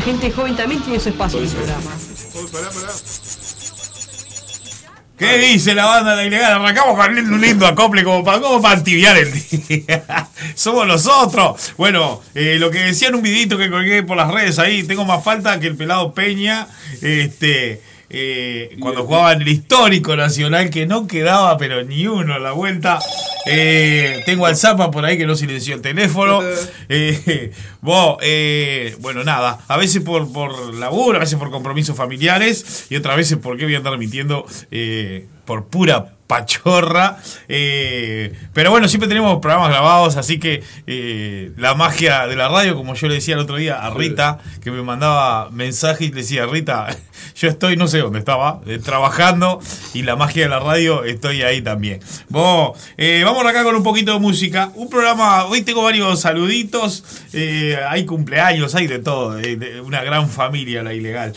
la gente joven también tiene su espacio en el programa. ¿Qué dice la banda de ilegal? Arrancamos con un lindo acople como para, como para el día. Somos nosotros. Bueno, eh, lo que decía en un videito que colgué por las redes ahí, tengo más falta que el pelado Peña. Este. Eh, cuando jugaba en el histórico nacional que no quedaba pero ni uno a la vuelta. Eh, tengo al Zapa por ahí que no silenció el teléfono. Eh, vos, eh, bueno nada. A veces por, por laburo a veces por compromisos familiares y otras veces porque voy a andar mintiendo por pura pachorra. Eh, pero bueno, siempre tenemos programas grabados, así que eh, la magia de la radio, como yo le decía el otro día a Rita, que me mandaba mensajes y le decía, Rita, yo estoy, no sé dónde estaba, eh, trabajando y la magia de la radio estoy ahí también. Eh, vamos acá con un poquito de música. Un programa, hoy tengo varios saluditos, hay cumpleaños, hay de todo, de- una gran familia la ilegal.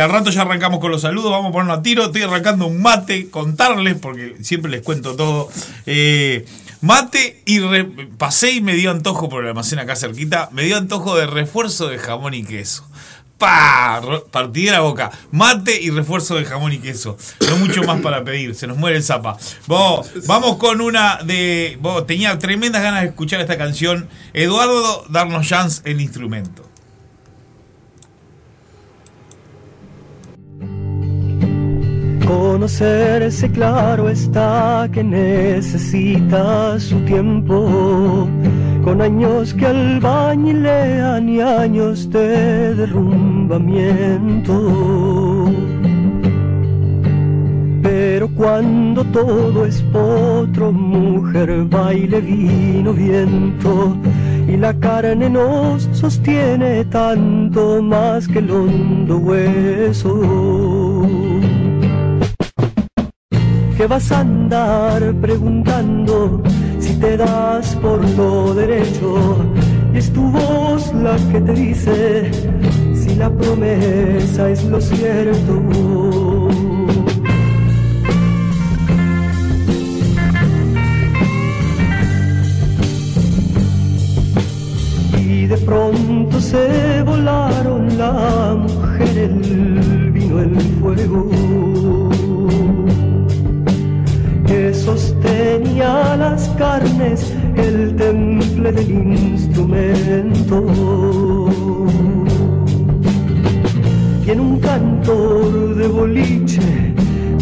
Al rato ya arrancamos con los saludos, vamos a ponernos a tiro. Estoy arrancando un mate, contarles, porque siempre les cuento todo. Eh, mate y pasé y me dio antojo por el almacén acá cerquita. Me dio antojo de refuerzo de jamón y queso. ¡Pah! De la boca. Mate y refuerzo de jamón y queso. No mucho más para pedir. Se nos muere el zapa. Vos, vamos con una de. Vos, tenía tremendas ganas de escuchar esta canción. Eduardo Darnos Chance el instrumento. Conocerse claro está que necesita su tiempo, con años que albañilean y años de derrumbamiento. Pero cuando todo es potro, mujer, baile, vino, viento, y la carne nos sostiene tanto más que el hondo hueso que vas a andar preguntando si te das por lo derecho y es tu voz la que te dice si la promesa es lo cierto. Y de pronto se volaron la mujer, el vino, el fuego sostenía las carnes, el temple del instrumento. Y en un cantor de boliche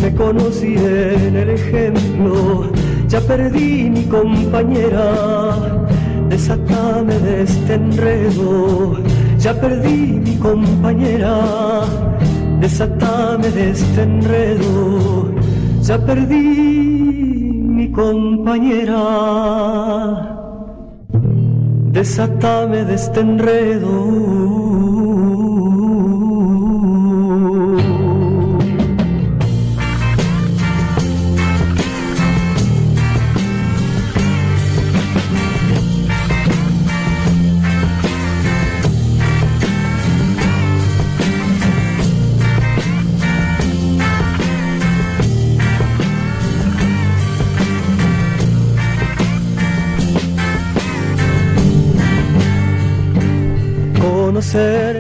me conocí en el ejemplo, ya perdí mi compañera, desatame de este enredo, ya perdí mi compañera, desatame de este enredo, ya perdí compañera, desatame de este enredo.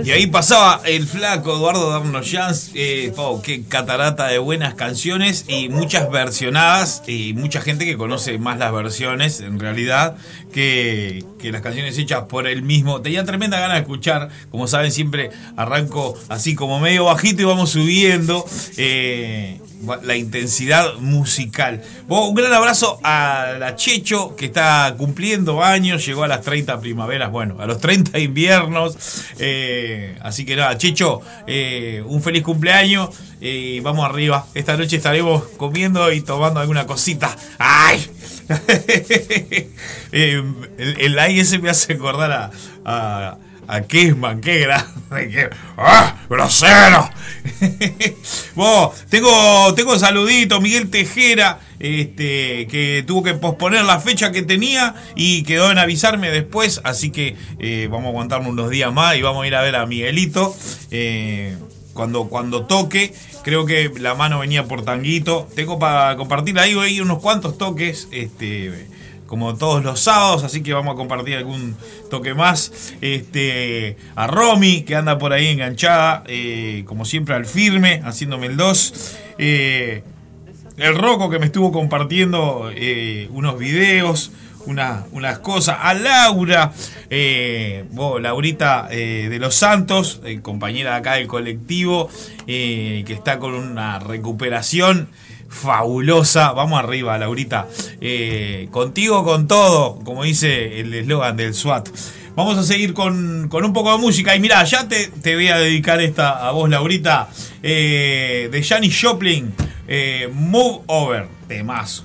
Y ahí pasaba el flaco Eduardo Darnos Jans, eh, po, qué catarata de buenas canciones y muchas versionadas y mucha gente que conoce más las versiones en realidad que, que las canciones hechas por él mismo. Tenía tremenda ganas de escuchar, como saben siempre arranco así como medio bajito y vamos subiendo. eh, la intensidad musical. Un gran abrazo a la Checho que está cumpliendo años, llegó a las 30 primaveras, bueno, a los 30 inviernos. eh, así que nada, Checho, eh, un feliz cumpleaños y vamos arriba. Esta noche estaremos comiendo y tomando alguna cosita. ¡Ay! Eh, el, el ese me hace acordar a, a Kisman, qué grande. qué- ¡Ah! ¡Grosero! Vos, tengo, tengo saludito, Miguel Tejera, este, que tuvo que posponer la fecha que tenía y quedó en avisarme después, así que eh, vamos a aguantarnos unos días más y vamos a ir a ver a Miguelito. eh, cuando, cuando toque, creo que la mano venía por tanguito. Tengo para compartir ahí, hay unos cuantos toques. Este, como todos los sábados, así que vamos a compartir algún toque más. Este, a Romy, que anda por ahí enganchada, eh, como siempre al firme, haciéndome el 2. Eh, el Roco que me estuvo compartiendo eh, unos videos, unas cosas. A Laura, Laurita de los Santos, compañera de acá del colectivo, que está con una recuperación fabulosa. Vamos arriba, Laurita. Eh, contigo con todo, como dice el eslogan del SWAT. Vamos a seguir con, un poco de música. Y mira, ya te, te, voy a dedicar esta a vos, Laurita, eh, de Janis Joplin, eh, Move Over, temazo.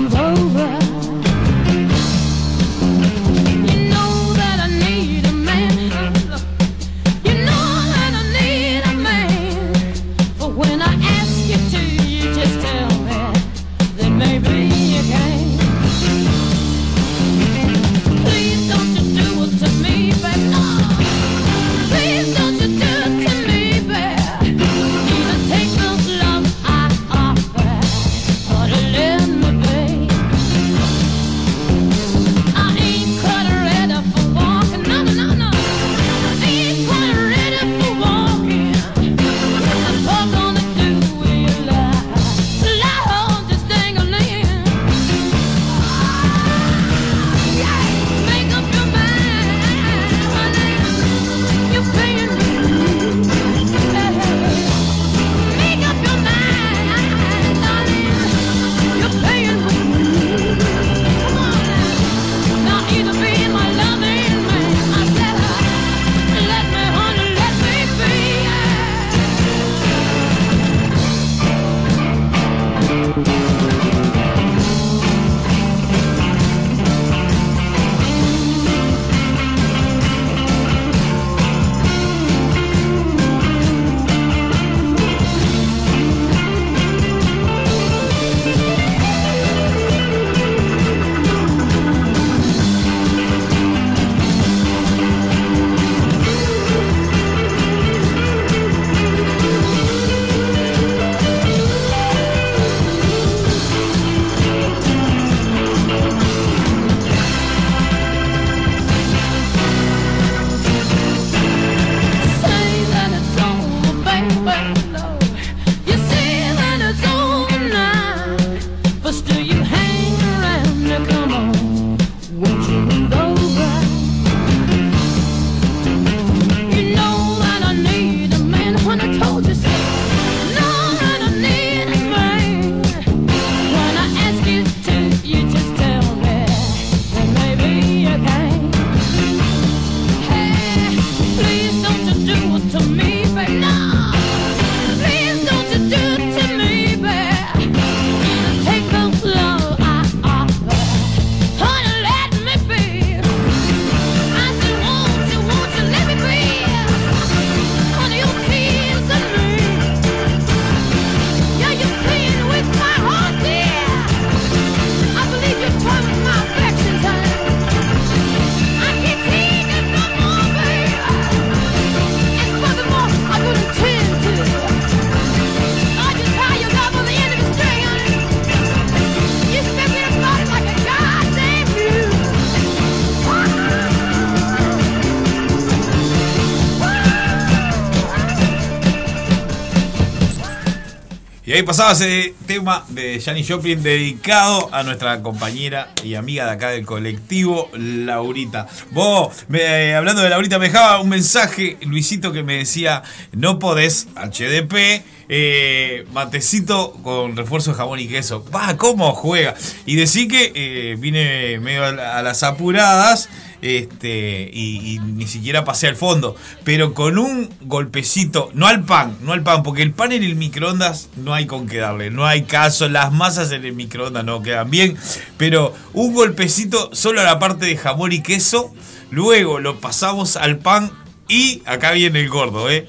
Y ahí pasaba ese tema de Janis Joplin dedicado a nuestra compañera y amiga de acá del colectivo, Laurita. Vos, me- eh, hablando de Laurita, me dejaba un mensaje, Luisito, que me decía, no podés, HDP, eh, matecito con refuerzo de jamón y queso. Va, ¿cómo juega? Y decí que eh, vine medio a las apuradas este y, y ni siquiera pasé al fondo pero con un golpecito no al pan no al pan porque el pan en el microondas no hay con qué darle no hay caso las masas en el microondas no quedan bien pero un golpecito solo a la parte de jamón y queso luego lo pasamos al pan y acá viene el gordo eh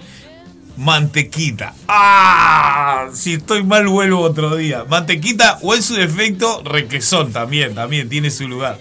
mantequita. ¡Ah! Si estoy mal, vuelvo otro día. Mantequita o en su defecto, requesón también, también tiene su lugar.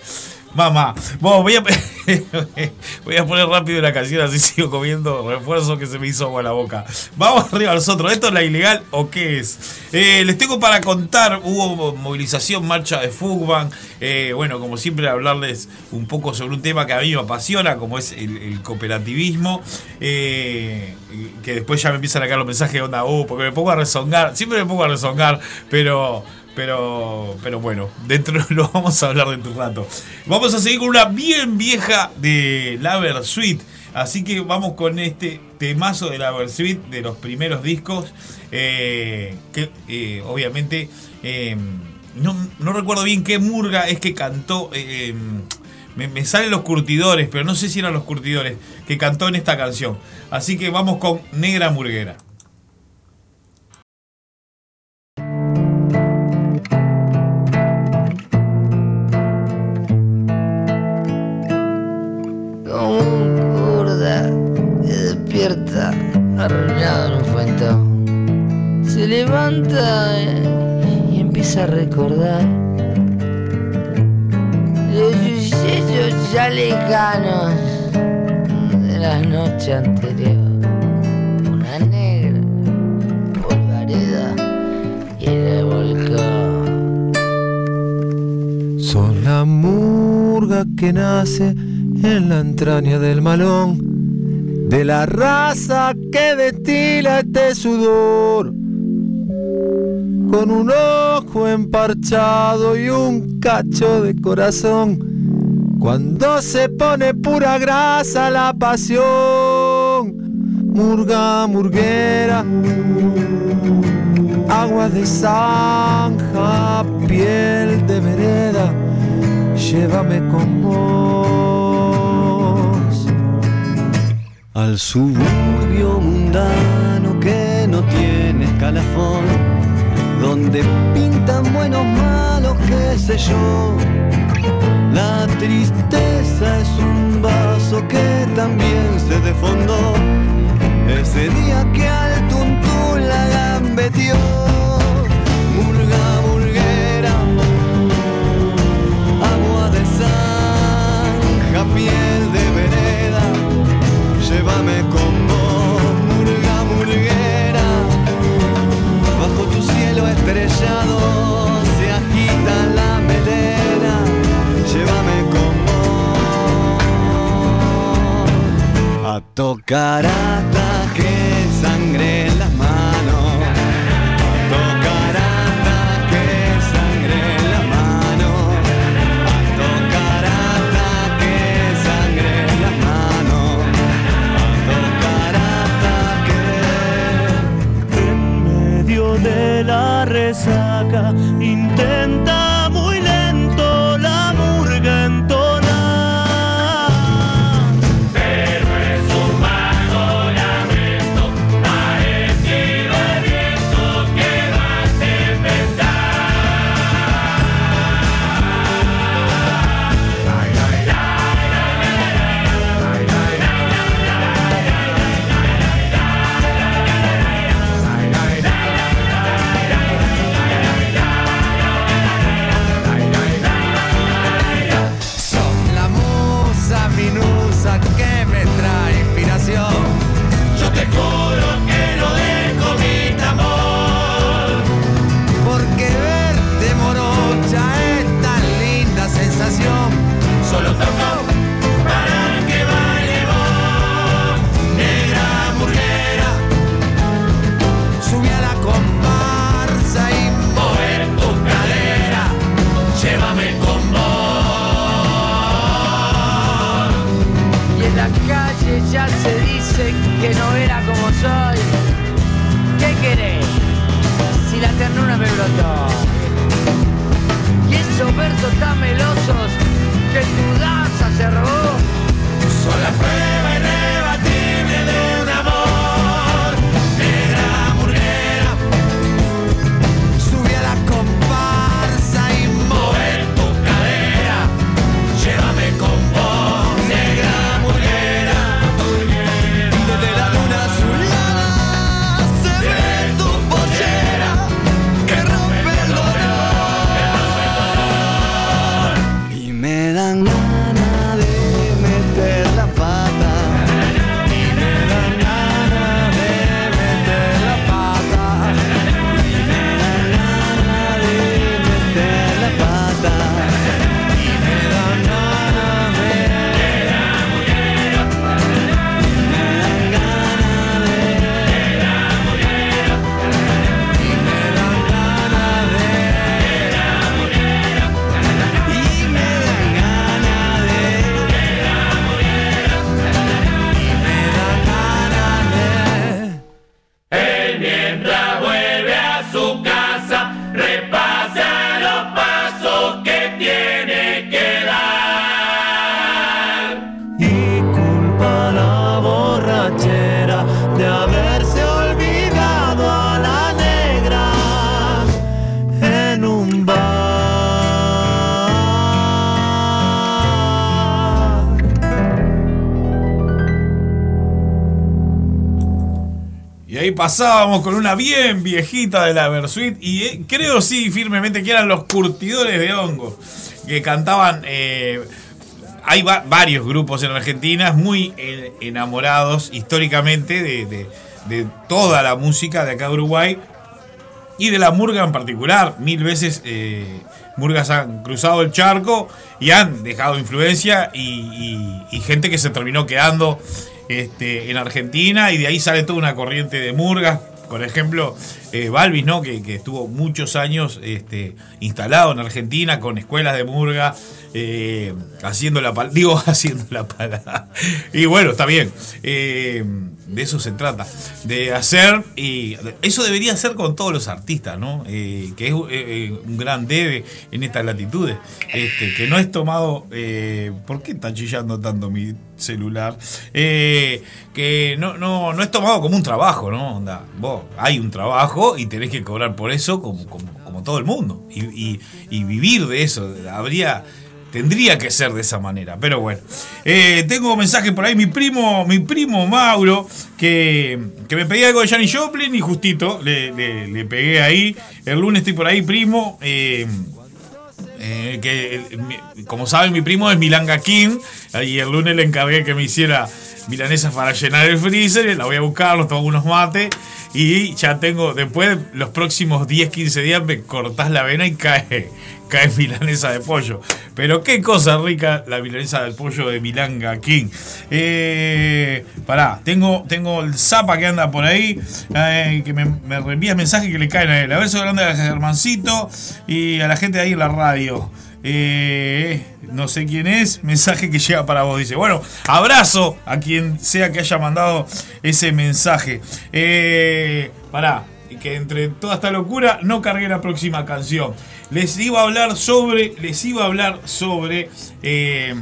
Mamá, bueno, voy a, voy a poner rápido la canción así sigo comiendo refuerzo que se me hizo agua la boca. Vamos arriba nosotros, ¿esto es la ilegal o qué es? Eh, les tengo para contar, hubo movilización, marcha de Fugban, eh, bueno, como siempre hablarles un poco sobre un tema que a mí me apasiona, como es el, cooperativismo, eh, que después ya me empiezan a caer los mensajes de onda, uh, porque me pongo a rezongar, siempre me pongo a rezongar, pero... Pero, pero bueno, dentro lo vamos a hablar dentro de un rato. Vamos a seguir con una bien vieja de la Versuit. Así que vamos con este temazo de la Versuit de los primeros discos. eh, que eh, obviamente eh, no, no recuerdo bien qué murga es que cantó. eh, me, me salen los curtidores, pero no sé si eran los curtidores que cantó en esta canción. Así que vamos con Negra Murguera. En la entraña del malón, de la raza que destila este sudor, con un ojo emparchado y un cacho de corazón. Cuando se pone pura grasa la pasión, murga, murguera, agua de zanja, piel de vereda, llévame con vos al suburbio mundano que no tiene escalafón, donde pintan buenos malos, qué sé yo. La tristeza es un vaso que también se desfondó, ese día que al tuntún la gambetió. Murga, murguera, agua de zanja, piel llévame con vos, murga, murguera. Bajo tu cielo estrellado se agita la melena, llévame con vos. A tocar hasta que que no era como soy. ¿Qué querés? Si la ternura me brotó. Y esos tan melosos que tu danza se robó. Son las. Pasábamos con una bien viejita de la Versuit y eh, creo sí firmemente que eran los curtidores de hongo que cantaban. eh, hay va- varios grupos en Argentina muy eh, enamorados históricamente de, toda la música de acá de Uruguay y de la murga en particular. Mil veces murgas han cruzado el charco y han dejado influencia y gente que se terminó quedando este, en Argentina y de ahí sale toda una corriente de murgas. Por ejemplo, eh, Balvis, ¿no? Que, estuvo muchos años este, instalado en Argentina con escuelas de murga, eh, haciendo la pal- digo, haciendo la palabra. Y bueno, está bien. Eh, de eso se trata. De hacer, y eso debería ser con todos los artistas, ¿no? Eh, que es un gran debe en estas latitudes. Este, que no es tomado. ¿Por qué está chillando tanto mi celular? Que no, no, no es tomado como un trabajo, ¿no? Onda, vos, hay un trabajo y tenés que cobrar por eso como, como, todo el mundo. Y, y- vivir de eso. Habría. Tendría que ser de esa manera, pero bueno. Eh, tengo mensaje por ahí, mi primo, mi primo Mauro, que, que me pedía algo de Janis Joplin y justito le, le- pegué ahí. El lunes estoy por ahí, primo. eh, eh, que como saben mi primo es Milanga King y el lunes le encargué que me hiciera milanesas para llenar el freezer la voy a buscar, los tomo unos mates y ya tengo, después los próximos 10, 15 días me cortás la vena y cae, cae milanesa de pollo. Pero qué cosa rica la milanesa del pollo de Milanga King. Eh, pará, tengo, tengo el Zapa que anda por ahí eh, que me, me mensajes que le caen a él, a beso grande a Germancito y a la gente de ahí en la radio eh, no sé quién es, mensaje que llega para vos. Dice, bueno, abrazo a quien sea que haya mandado ese mensaje. Eh, pará, que entre toda esta locura no cargué la próxima canción. Les iba a hablar sobre, les iba a hablar sobre eh,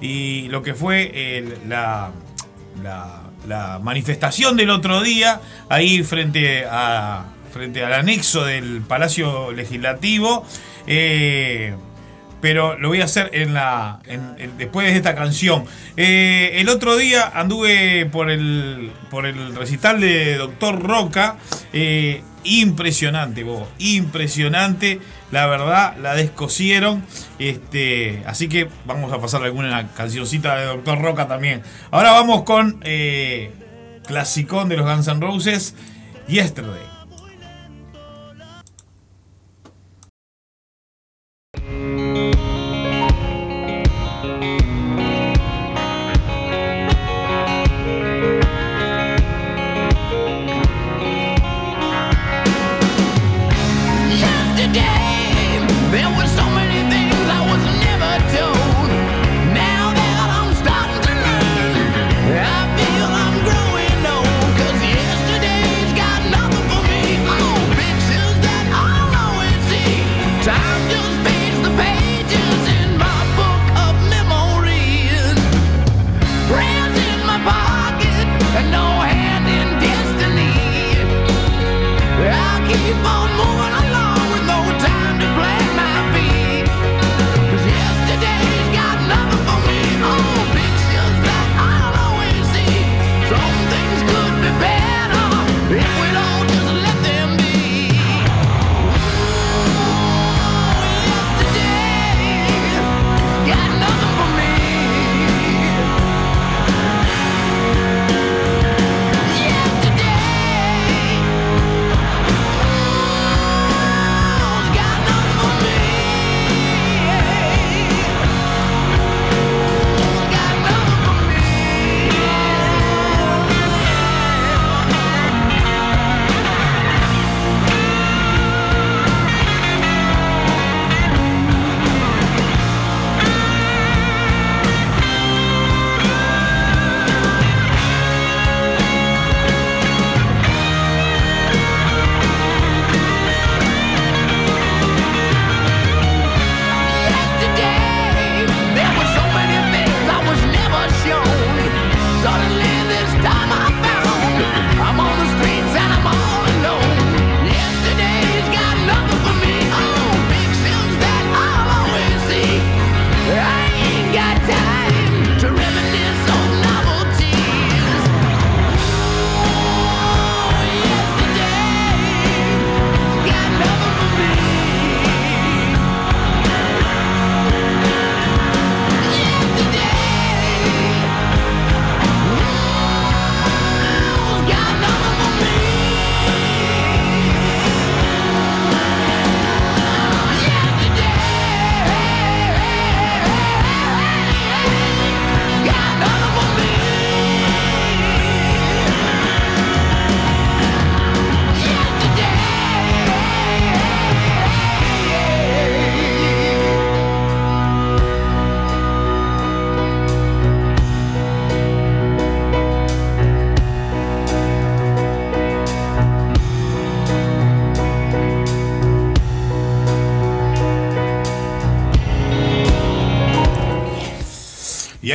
y lo que fue la, la manifestación del otro día ahí frente a frente al anexo del Palacio Legislativo. Eh, pero lo voy a hacer en la después de esta canción. Eh, el otro día anduve por el por el recital de Doctor Roca. eh, impresionante, vos, impresionante. La verdad, la descosieron. Este, así que vamos a pasar alguna cancioncita de Doctor Roca también. Ahora vamos con clasicón de los Guns N' Roses. Yesterday,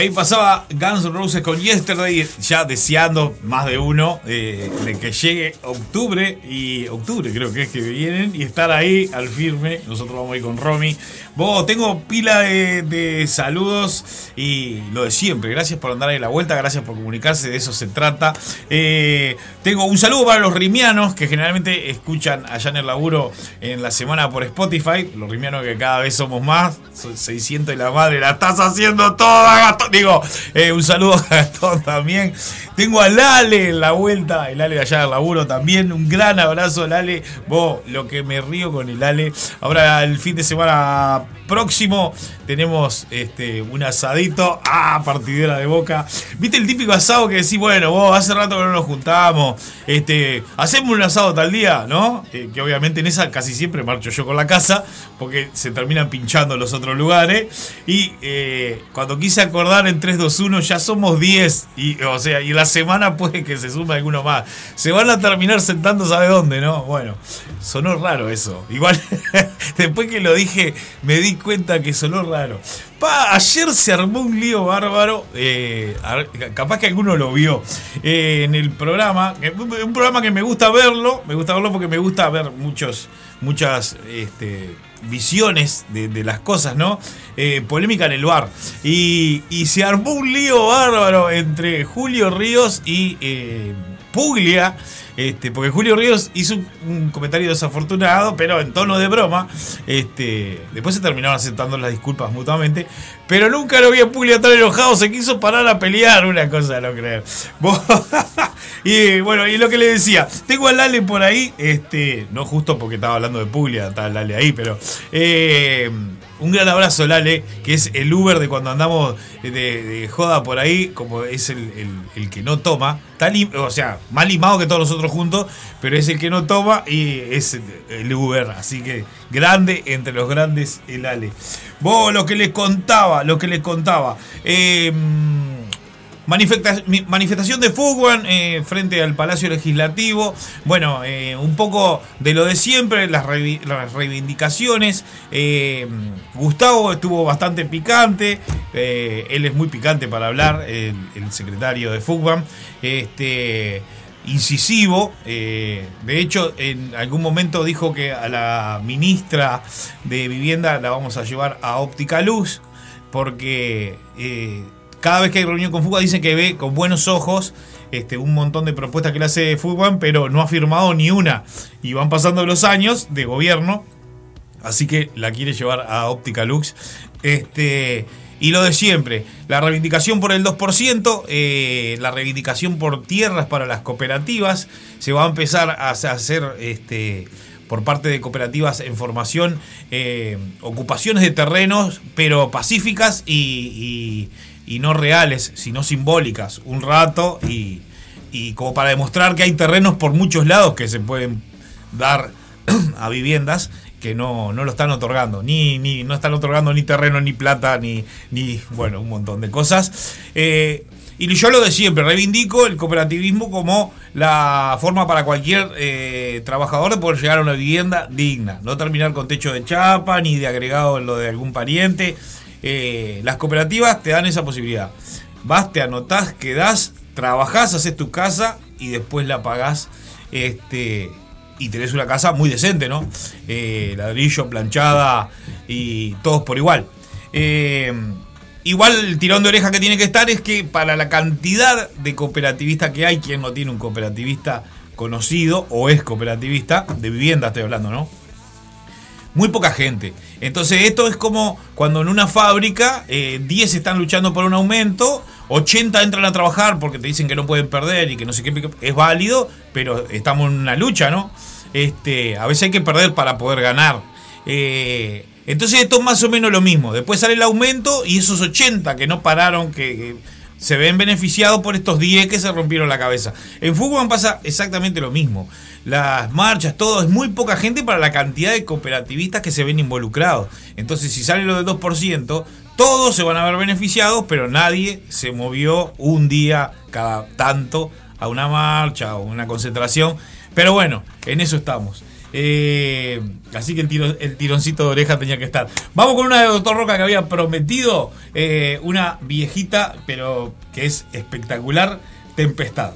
ahí pasaba Guns N' Roses con Yesterday, ya deseando más de uno eh, de que llegue octubre y octubre creo que es que vienen y estar ahí al firme. Nosotros vamos a ir con Romy. Vos, tengo pila de, saludos y lo de siempre. Gracias por andar ahí la vuelta, gracias por comunicarse, de eso se trata. Eh, tengo un saludo para los rimianos que generalmente escuchan allá en el laburo en la semana por Spotify. Los rimianos que cada vez somos más, son 600 y la madre, la estás haciendo toda, Gastón. Digo, eh, un saludo a Gastón también. Tengo a Lale en la vuelta, el Ale de allá del laburo también. Un gran abrazo, Lale. Vos, lo que me río con el Ale. Ahora, el fin de semana próximo tenemos este, un asadito. Ah, partidera de boca. ¿Viste el típico asado que decís, bueno, vos, hace rato que no nos juntamos. Este, hacemos un asado tal día, ¿no? Eh, que obviamente en esa casi siempre marcho yo con la casa, porque se terminan pinchando los otros lugares. Y eh, cuando quise acordar en 3, 2, 1, ya somos 10. Y, o sea, y la semana puede que se sume alguno más. Se van a terminar sentando, ¿sabe dónde, no? Bueno, sonó raro eso. Igual, después que lo dije, me di cuenta que sonó raro. Pa, ayer se armó un lío bárbaro. eh, capaz que alguno lo vio eh, en el programa. Un programa que me gusta verlo. Me gusta verlo porque me gusta ver muchos, muchas este, visiones de, las cosas, ¿no? Eh, polémica en el bar. Y, y se armó un lío bárbaro entre Julio Ríos y Puglia. Este, porque Julio Ríos hizo un, comentario desafortunado, pero en tono de broma. Este, después se terminaron aceptando las disculpas mutuamente. Pero nunca lo vi a Puglia tan enojado. Se quiso parar a pelear, una cosa no creer. Y bueno, y lo que le decía, tengo a Lale por ahí. Este, no justo porque estaba hablando de Puglia, estaba Lale ahí, pero. eh, un gran abrazo, Lale, que es el Uber de cuando andamos de, joda por ahí, como es el, el- que no toma. Está lim- o sea, más limado que todos nosotros juntos, pero es el que no toma y es el, el Uber. Así que grande entre los grandes, el Ale. Vos, lo que les contaba, lo que les contaba. Eh, Manifestación de fútbol eh, frente al Palacio Legislativo. Bueno, eh, un poco de lo de siempre, las, reivi- las reivindicaciones. Eh, Gustavo estuvo bastante picante. él es muy picante para hablar, el, el secretario de fútbol. Este incisivo. de hecho, en algún momento dijo que a la ministra de Vivienda la vamos a llevar a Óptica Luz porque cada vez que hay reunión con Fútbol dicen que ve con buenos ojos este, un montón de propuestas que le hace Fútbol, pero no ha firmado ni una. Y van pasando los años de gobierno, así que la quiere llevar a Óptica Lux. Este, y lo de siempre, la reivindicación por el 2%, eh, la reivindicación por tierras para las cooperativas, se va a empezar a hacer este, por parte de cooperativas en formación eh, ocupaciones de terrenos, pero pacíficas y- y no reales, sino simbólicas, un rato y, y como para demostrar que hay terrenos por muchos lados que se pueden dar a viviendas que no, no lo están otorgando, ni, ni no están otorgando ni terreno, ni plata, ni, ni bueno, un montón de cosas. Eh, y yo lo de siempre, reivindico el cooperativismo como la forma para cualquier eh, trabajador de poder llegar a una vivienda digna, no terminar con techo de chapa, ni de agregado en lo de algún pariente. Eh, las cooperativas te dan esa posibilidad. Vas, te anotás, quedás, trabajás, haces tu casa y después la pagás. Este, y tenés una casa muy decente, ¿no? Eh, ladrillo, planchada y todos por igual. Eh, igual el tirón de oreja que tiene que estar es que para la cantidad de cooperativistas que hay, quien no tiene un cooperativista conocido o es cooperativista, de vivienda estoy hablando, ¿no? Muy poca gente. Entonces esto es como cuando en una fábrica eh, 10 están luchando por un aumento, 80 entran a trabajar porque te dicen que no pueden perder y que no sé qué, es válido, pero estamos en una lucha, ¿no? Este, a veces hay que perder para poder ganar. Eh, entonces esto es más o menos lo mismo. Después sale el aumento y esos 80 que no pararon, que, que se ven beneficiados por estos 10 que se rompieron la cabeza. En fútbol pasa exactamente lo mismo. Las marchas, todo, es muy poca gente para la cantidad de cooperativistas que se ven involucrados. Entonces, si sale lo del 2%, todos se van a ver beneficiados, pero nadie se movió un día cada tanto a una marcha o una concentración. Pero bueno, en eso estamos. Eh, así que el, tiro- el tironcito de oreja tenía que estar. Vamos con una de Doctor Roca que había prometido. eh, una viejita, pero que es espectacular. Tempestad.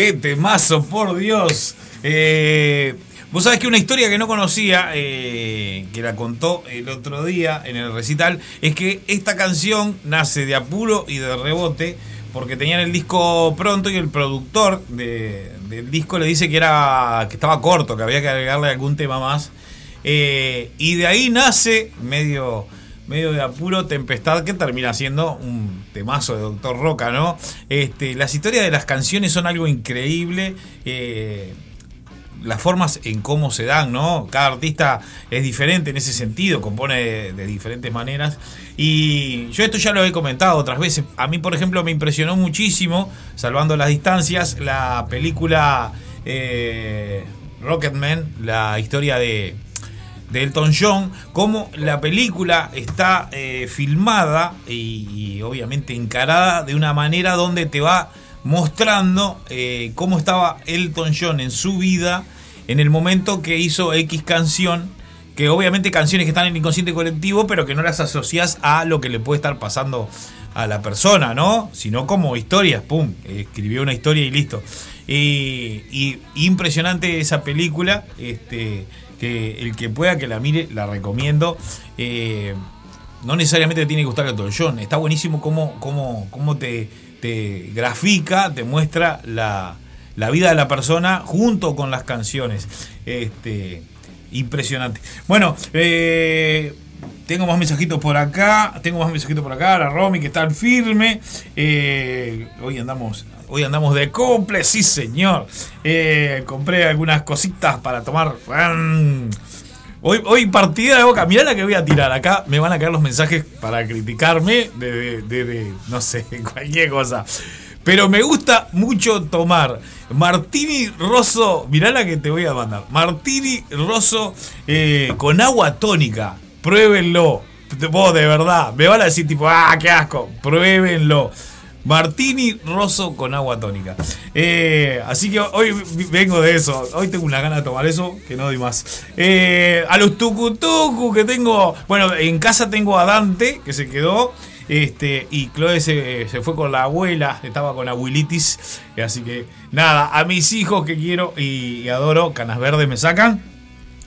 ¡Qué temazo, por Dios! Eh, Vos sabés que una historia que no conocía, eh, que la contó el otro día en el recital, es que esta canción nace de apuro y de rebote, porque tenían el disco pronto y el productor de- del disco le dice que era que estaba corto, que había que agregarle algún tema más. Eh, y de ahí nace medio, medio de apuro Tempestad, que termina siendo un temazo de Doctor Roca, ¿no? Este, las historias de las canciones son algo increíble. eh, las formas en cómo se dan, ¿no? Cada artista es diferente en ese sentido, compone de, diferentes maneras. Y yo esto ya lo he comentado otras veces. A mí, por ejemplo, me impresionó muchísimo, salvando las distancias, la película eh, Rocketman, la historia de, de Elton John, cómo la película está eh, filmada y, obviamente encarada de una manera donde te va mostrando eh, cómo estaba Elton John en su vida en el momento que hizo X canción, que obviamente canciones que están en el inconsciente colectivo, pero que no las asocias a lo que le puede estar pasando a la persona, ¿no? Sino como historias, pum, escribió una historia y listo. Y impresionante esa película, este, que el que pueda que la mire, la recomiendo. Eh, no necesariamente te tiene que gustar Elton John, está buenísimo cómo, cómo, cómo te, te grafica, te muestra la, la vida de la persona junto con las canciones. Este, impresionante. Bueno, eh, tengo más mensajitos por acá. Tengo más mensajitos por acá. La Romy que está firme. Eh, hoy andamos. Hoy andamos de cumple, sí señor. Eh, compré algunas cositas para tomar. Hoy, hoy partida de boca. Mirá la que voy a tirar. Acá me van a caer los mensajes para criticarme de, de- de- de, no sé, cualquier cosa. Pero me gusta mucho tomar Martini Rosso. Mirá la que te voy a mandar. Martini Rosso eh, con agua tónica. Pruébenlo. Vos, de verdad. Me van a decir tipo, ah, qué asco. Pruébenlo. Martini Rosso con agua tónica. Eh, así que hoy vengo de eso. Hoy tengo una gana de tomar eso que no doy más. Eh, a los tucutucu que tengo. Bueno, en casa tengo a Dante que se quedó. Este, y Chloe se, se fue con la abuela, estaba con abuelitis. y Así que nada, a mis hijos que quiero y, y adoro, canas verdes me sacan.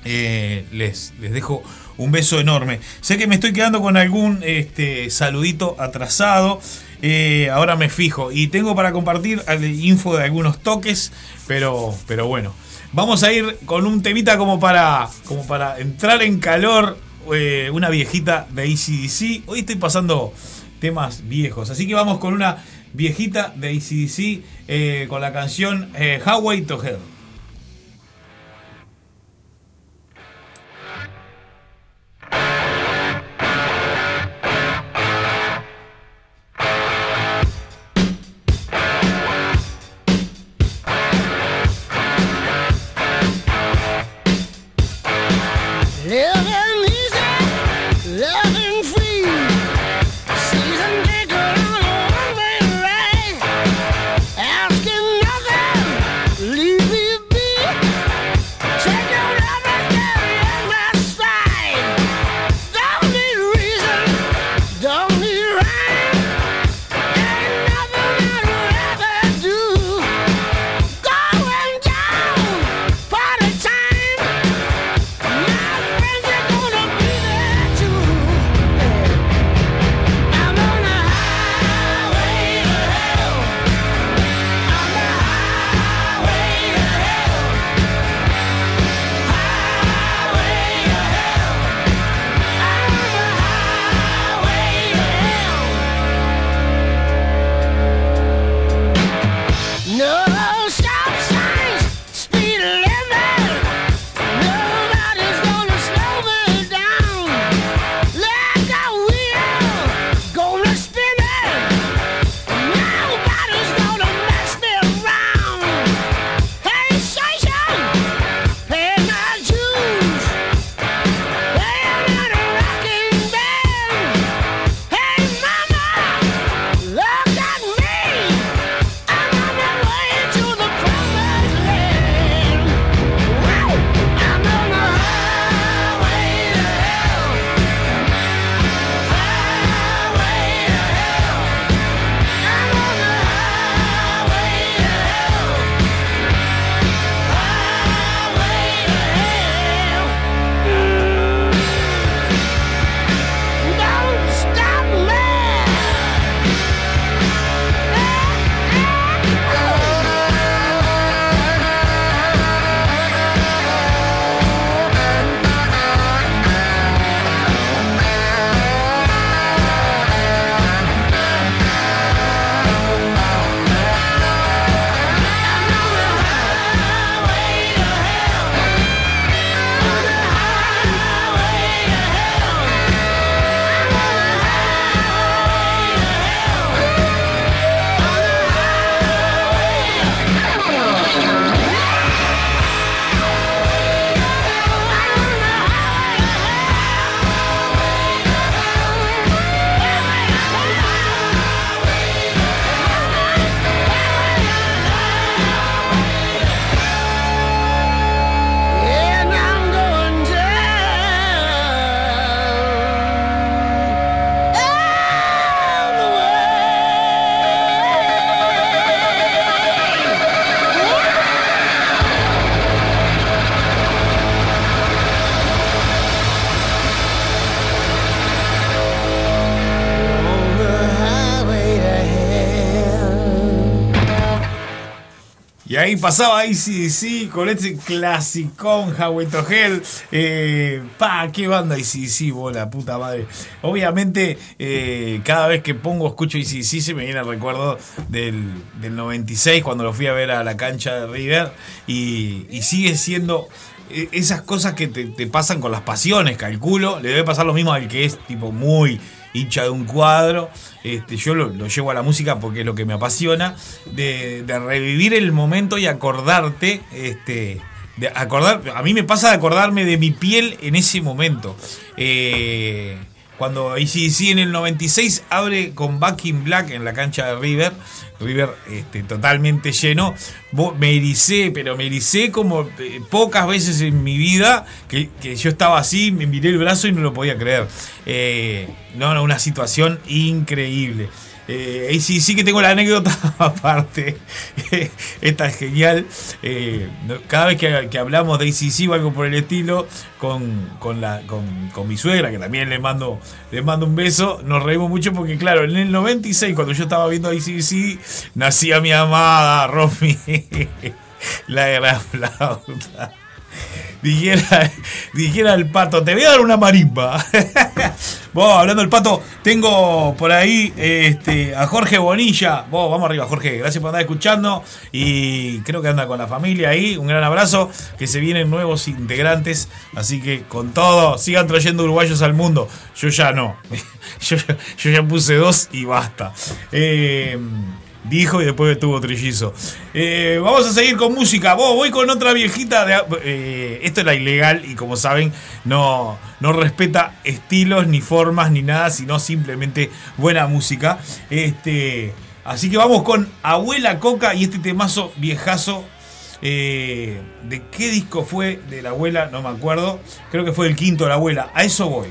eh, les, les dejo un beso enorme. Sé que me estoy quedando con algún este, saludito atrasado. Eh, ahora me fijo. Y tengo para compartir info de algunos toques. Pero, pero bueno. Vamos a ir con un temita como para, como para entrar en calor. eh, una viejita de ACDC. Hoy estoy pasando temas viejos. Así que vamos con una viejita de ACDC eh, con la canción eh, Highway to Hell. Ahí pasaba ACDC con este clasicón Highway to. Eh, pa, qué banda ACDC, bola, puta madre. Obviamente, eh, cada vez que pongo, escucho ACDC, se me viene el recuerdo del, del 96, cuando lo fui a ver a la cancha de River. Y, y sigue siendo eh, esas cosas que te, te pasan con las pasiones, calculo. Le debe pasar lo mismo al que es tipo muy hincha de un cuadro. Este, yo lo, llevo a la música porque es lo que me apasiona. De, de revivir el momento y acordarte. Este, de acordar, a mí me pasa de acordarme de mi piel en ese momento. Eh, cuando ACDC en el 96 abre con Back in Black en la cancha de River, River este, totalmente lleno, me ericé, pero me ericé como eh, pocas veces en mi vida que, que yo estaba así, me miré el brazo y no lo podía creer. Eh, no, no, una situación increíble. Eh, sí, que tengo la anécdota aparte. Esta es genial. Eh, cada vez que, hablamos de ACC o algo por el estilo, con, con, la, con, con mi suegra, que también le mando, le mando un beso, nos reímos mucho porque, claro, en el 96, cuando yo estaba viendo ACC, nacía mi amada Romy, la gran flauta. Dijera, dijera el pato, te voy a dar una marimba. Vos, hablando del pato, tengo por ahí este, a Jorge Bonilla. Vos, vamos arriba, Jorge. Gracias por andar escuchando. Y creo que anda con la familia ahí. Un gran abrazo. Que se vienen nuevos integrantes. Así que con todo, sigan trayendo uruguayos al mundo. Yo ya no. Yo, yo ya puse dos y basta. Eh, Dijo y después tuvo trillizo. Eh, vamos a seguir con música. Vos, voy con otra viejita. De, eh, esto era ilegal y como saben, no, no respeta estilos, ni formas, ni nada, sino simplemente buena música. Este, así que vamos con Abuela Coca y este temazo viejazo. eh, ¿De qué disco fue de la abuela? No me acuerdo. Creo que fue el quinto de la abuela. A eso voy.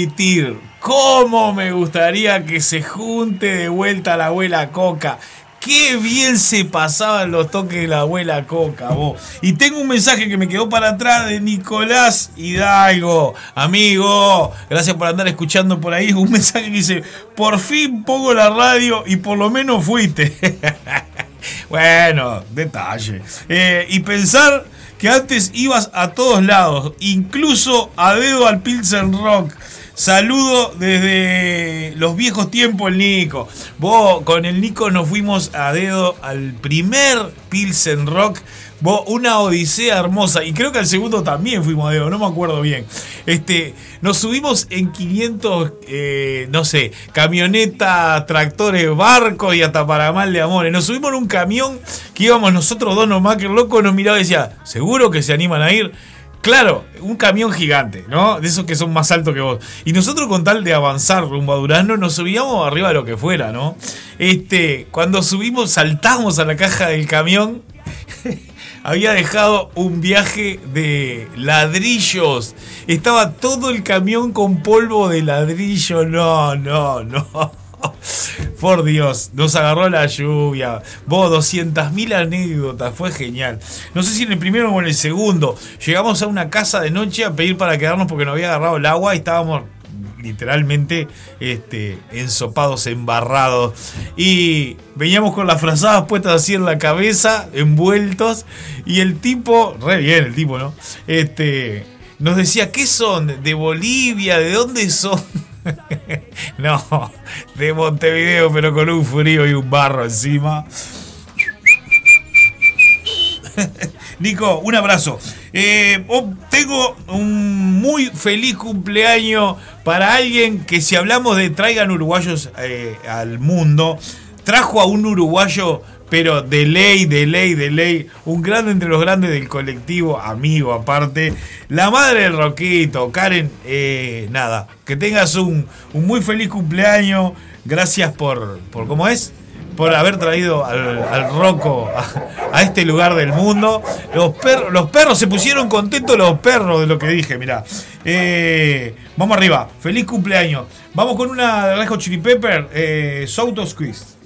Admitir. ¿Cómo me gustaría que se junte de vuelta la abuela Coca? Qué bien se pasaban los toques de la abuela Coca, vos. Y tengo un mensaje que me quedó para atrás de Nicolás Hidalgo. Amigo, gracias por andar escuchando por ahí. Un mensaje que dice, por fin pongo la radio y por lo menos fuiste. bueno, detalle. Eh, y pensar que antes ibas a todos lados, incluso a dedo al Pilsen Rock. Saludo desde los viejos tiempos, el Nico. Vos, con el Nico nos fuimos a dedo al primer Pilsen Rock. Vos, una odisea hermosa. Y creo que al segundo también fuimos a dedo, no me acuerdo bien. Este, nos subimos en 500, eh, no sé, camioneta, tractores, barcos y hasta para mal de amores. Nos subimos en un camión que íbamos nosotros dos nomás, que loco nos miraba y decía, ¿seguro que se animan a ir? Claro, un camión gigante, ¿no? De esos que son más altos que vos. Y nosotros con tal de avanzar rumbo a Durazno nos subíamos arriba de lo que fuera, ¿no? Este, cuando subimos, saltamos a la caja del camión. Había dejado un viaje de ladrillos. Estaba todo el camión con polvo de ladrillo. No, no, no. Por Dios, nos agarró la lluvia. Vos, 200.000 anécdotas, fue genial. No sé si en el primero o en el segundo. Llegamos a una casa de noche a pedir para quedarnos porque nos había agarrado el agua y estábamos literalmente este, ensopados, embarrados. Y veníamos con las frazadas puestas así en la cabeza, envueltos. Y el tipo, re bien el tipo, ¿no? Este, nos decía, ¿qué son? ¿De Bolivia? ¿De dónde son? No, de Montevideo, pero con un frío y un barro encima. Nico, un abrazo. Eh, oh, tengo un muy feliz cumpleaños para alguien que si hablamos de traigan uruguayos eh, al mundo, trajo a un uruguayo, pero de ley, de ley, de ley, un grande entre los grandes del colectivo, amigo aparte, la madre del Roquito, Karen, eh, nada, que tengas un, un muy feliz cumpleaños, gracias por, por ¿cómo es? por haber traído al, al Rocco a, a este lugar del mundo. Los, perros los perros se pusieron contentos, los perros de lo que dije, mirá. Eh, vamos arriba, feliz cumpleaños. Vamos con una de Red Hot Chili Pepper, eh, South Squeeze.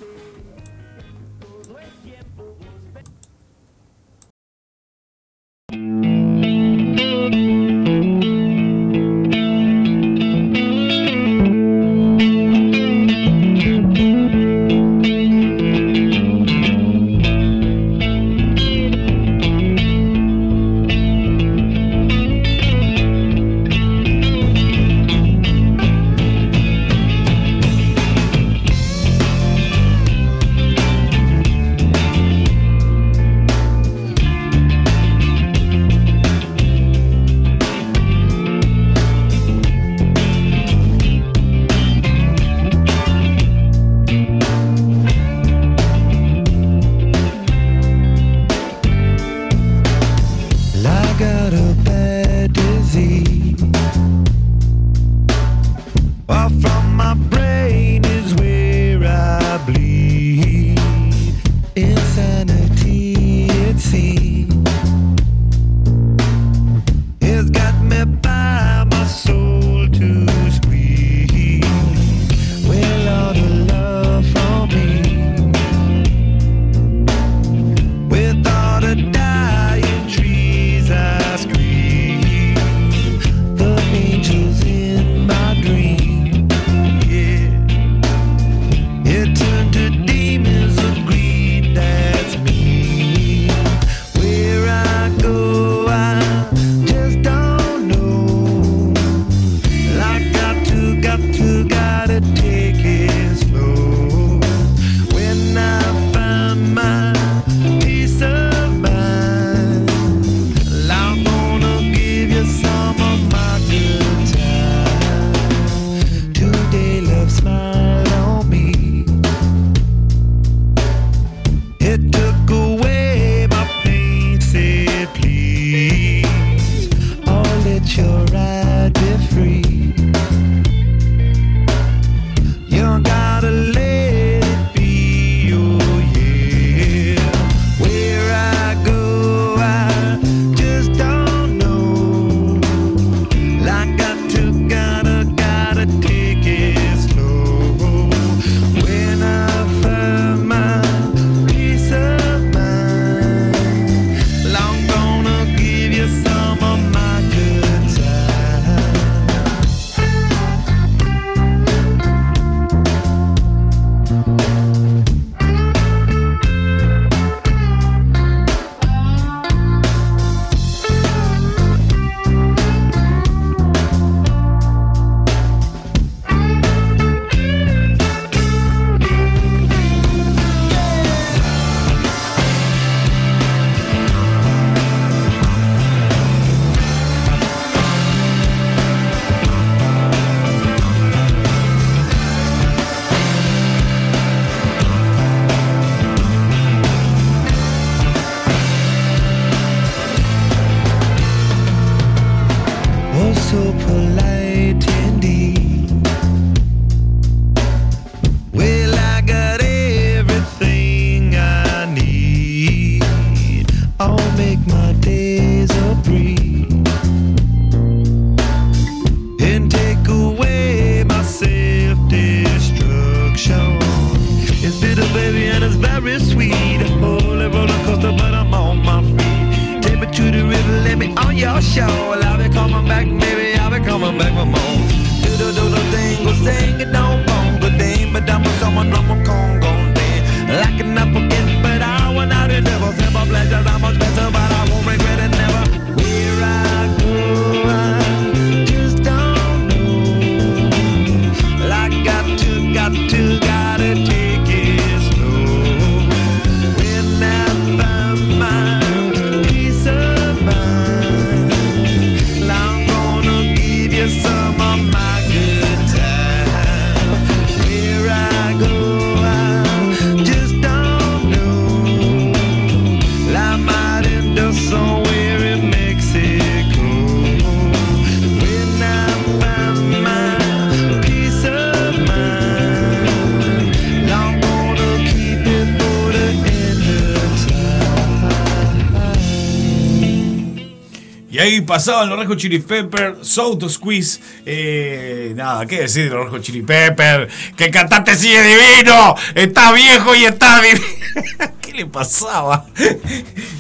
Pasaban los Rejo Chili Pepper, Soul to Squeeze. Eh, nada, ¿qué decir de los Rejo Chili Pepper? Que el cantante sigue divino. Está viejo y está divino. ¿Qué le pasaba?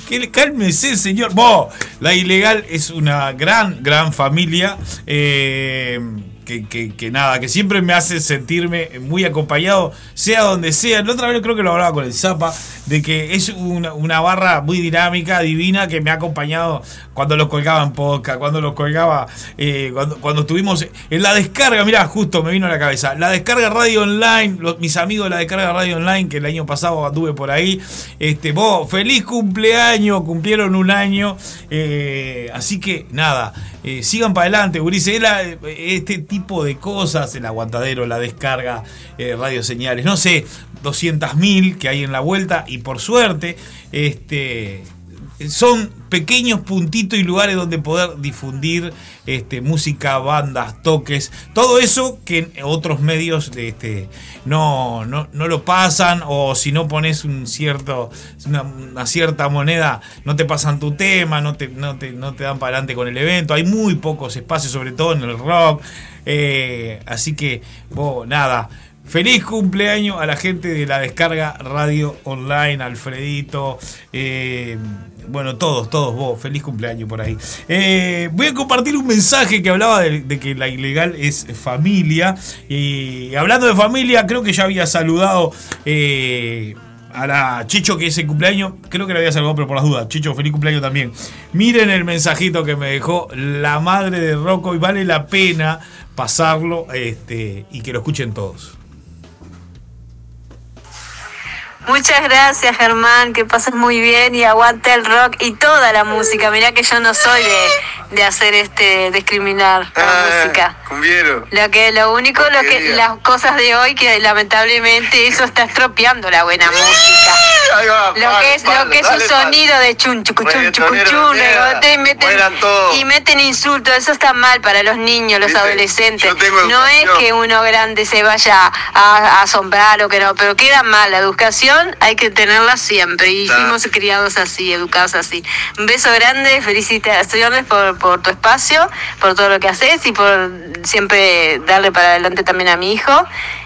¿Qué le, cálmese, señor. La ilegal es una gran, gran familia. eh, que- que nada, que siempre me hace sentirme muy acompañado, sea donde sea. La otra vez creo que lo hablaba con el Zapa, de que es una, barra muy dinámica, divina, que me ha acompañado cuando los colgaba en podcast, cuando los colgaba, eh, cuando, cuando estuvimos en la descarga, mirá, justo me vino a la cabeza, la descarga radio online, mis amigos de la descarga radio online, que el año pasado anduve por ahí, este, vos, feliz cumpleaños, cumplieron un año, eh, así que nada, eh, sigan para adelante, Gurice, este tipo de cosas, el aguantadero, la descarga, radio señales, no sé, 200.000 que hay en la vuelta y por suerte, este son pequeños puntitos y lugares donde poder difundir este, música, bandas, toques, todo eso que en otros medios este, no, no, no lo pasan o si no pones un cierto, una, cierta moneda no te pasan tu tema, no te, no te, no te dan para adelante con el evento, hay muy pocos espacios, sobre todo en el rock, eh, así que, vos, nada. Feliz cumpleaños a la gente de la descarga radio online, Alfredito, eh, bueno, todos, todos vos, feliz cumpleaños por ahí. Eh, voy a compartir un mensaje que hablaba de, que la ilegal es familia. Y hablando de familia, creo que ya había saludado eh, a la Chicho que es el cumpleaños. Creo que la había saludado, pero por las dudas. Chicho, feliz cumpleaños también. Miren el mensajito que me dejó la madre de Rocco y vale la pena pasarlo este, y que lo escuchen todos. Muchas gracias Germán, que pases muy bien y aguante el rock y toda la música. Mirá que yo no soy de, de hacer este discriminar la música. Cumbiero. Lo que lo único lo que las cosas de hoy que lamentablemente eso está estropeando la buena música. Va, Lo palo, que es lo que es un palo. sonido de chun chucu, chun chucu, Reggaetonero chun, de mierda. regote, y meten y meten insultos, eso está mal para los niños, los Viste, adolescentes. No es que uno grande se vaya a, a asombrar o que no, pero queda mal la educación, hay que tenerla siempre y fuimos criados así, educados así. Un beso grande, felicitaciones por, por tu espacio, por todo lo que haces y por siempre darle para adelante también a mi hijo,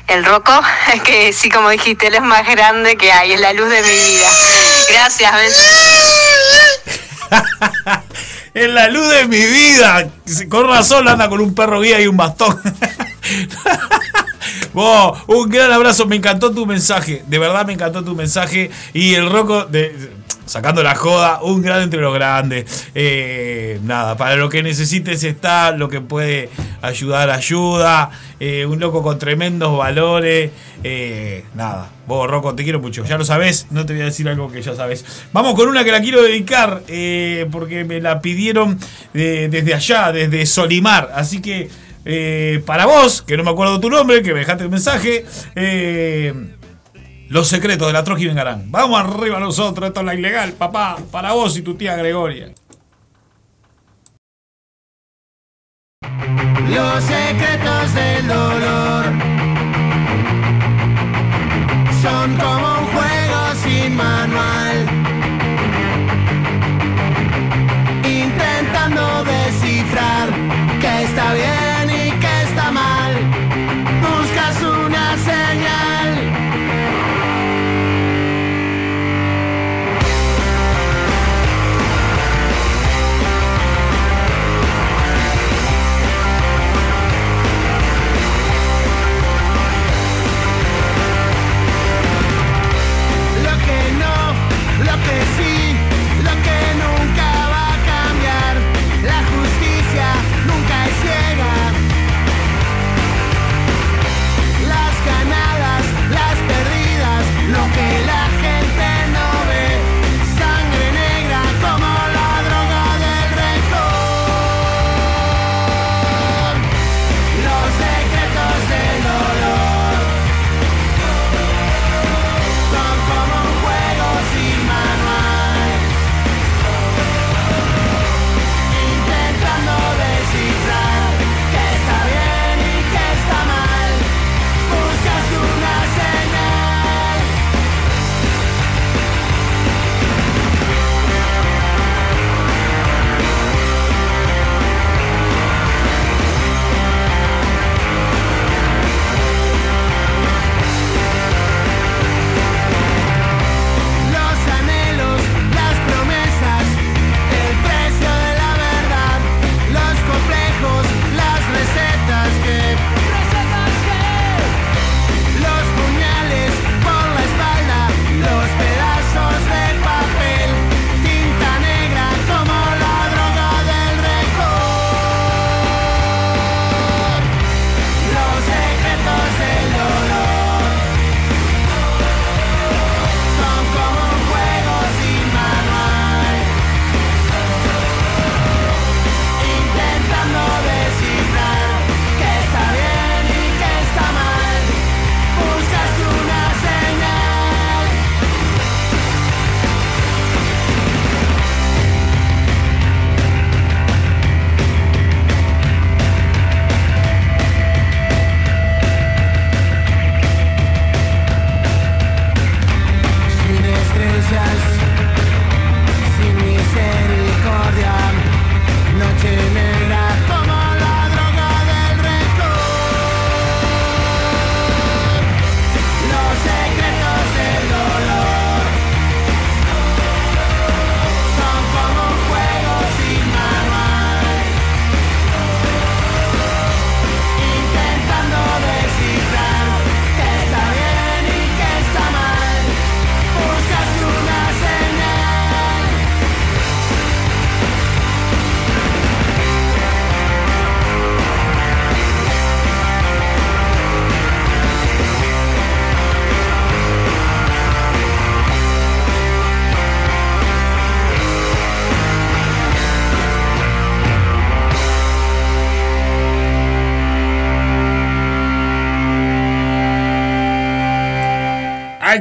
el Rocco, que sí, como dijiste, él es más grande que hay, es la luz de mi vida. Gracias, besos. En la luz de mi vida. Con razón anda con un perro guía y un bastón. Un gran abrazo. Me encantó tu mensaje. De verdad me encantó tu mensaje. Y el roco de. Sacando la joda, un grande entre los grandes. Eh, nada, para lo que necesites está, lo que puede ayudar, ayuda. Eh, un loco con tremendos valores. Eh, nada, vos, Rocco, te quiero mucho. Ya lo sabés, no te voy a decir algo que ya sabés. Vamos con una que la quiero dedicar, eh, porque me la pidieron de- desde allá, desde Solimar. Así que, eh, para vos, que no me acuerdo tu nombre, que me dejaste el mensaje, eh, los secretos de la Troji vengarán. Vamos arriba nosotros, esto es la ilegal, papá, para vos y tu tía Gregoria. Los secretos del dolor son como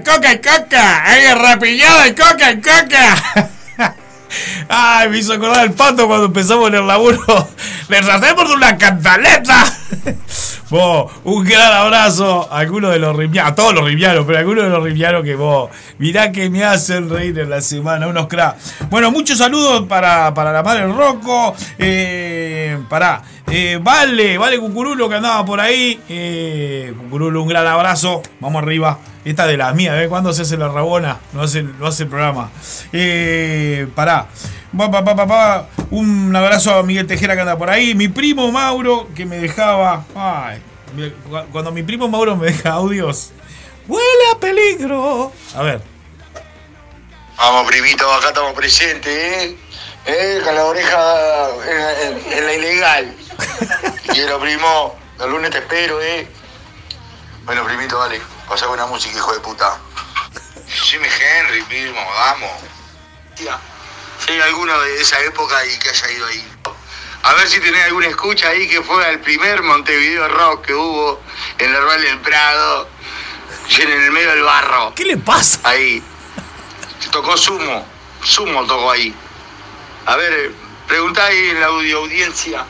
coca, hay coca, hay rapillada, hay coca, hay coca. Ay, me hizo acordar el pato cuando empezamos en el laburo. Les hacemos una cantaleta. Vos, un gran abrazo a algunos de los rimianos, a todos los rimianos, pero a algunos de los rimianos que vos, mirá que me hacen reír en la semana, unos cracks. Bueno, muchos saludos para, para la madre Rocco, eh, para eh, Vale, Vale Cucurulo que andaba por ahí. Eh, Cucurulo, un gran abrazo, vamos arriba. Esta de las mías, ¿eh? ¿Cuándo se hace la rabona? No hace, no hace el programa. Eh, pará. Pa. Un abrazo a Miguel Tejera que anda por ahí. Mi primo Mauro que me dejaba. Ay, cuando mi primo Mauro me deja audios. ¡Huele a peligro! A ver. Vamos, primito, acá estamos presentes, ¿eh? ¿Eh? Con la oreja en, en- en la ilegal. Quiero, primo. El lunes te espero, ¿eh? Bueno, primito, dale. Pasá buena música, hijo de puta. Jimmy Henry, primo, vamos. Tía, si hay alguno de esa época y que haya ido ahí. A ver si tenés alguna escucha ahí que fue el primer Montevideo Rock que hubo en el Rural del Prado, y en el medio del barro. ¿Qué le pasa? Ahí. Tocó Sumo. Sumo tocó ahí. A ver, eh, preguntá ahí en la audio audiencia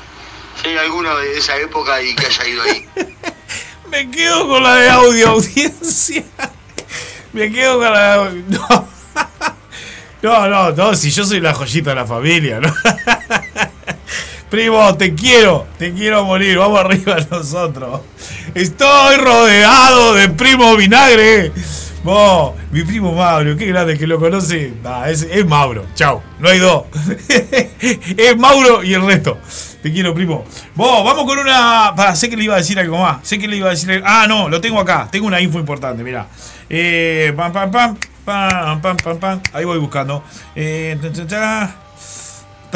si hay alguno de esa época y que haya ido ahí. Me quedo con la de audio audiencia. Me quedo con la de. No. No, no, no, si yo soy la joyita de la familia, ¿no? Primo, te quiero, te quiero morir, vamos arriba nosotros. Estoy rodeado de primo vinagre. Vos, mi primo Mauro, qué grande que lo conoce. Es, Mauro, chao, no hay dos. es Mauro y el resto. Te quiero, primo. Vos, vamos con una. Pará, sé que le iba a decir algo más. Sé que le iba a decir. Ah, no, lo tengo acá. Tengo una info importante, mirá. Eh, pam, pam, pam, pam, pam, pam, pam. Ahí voy buscando. Eh.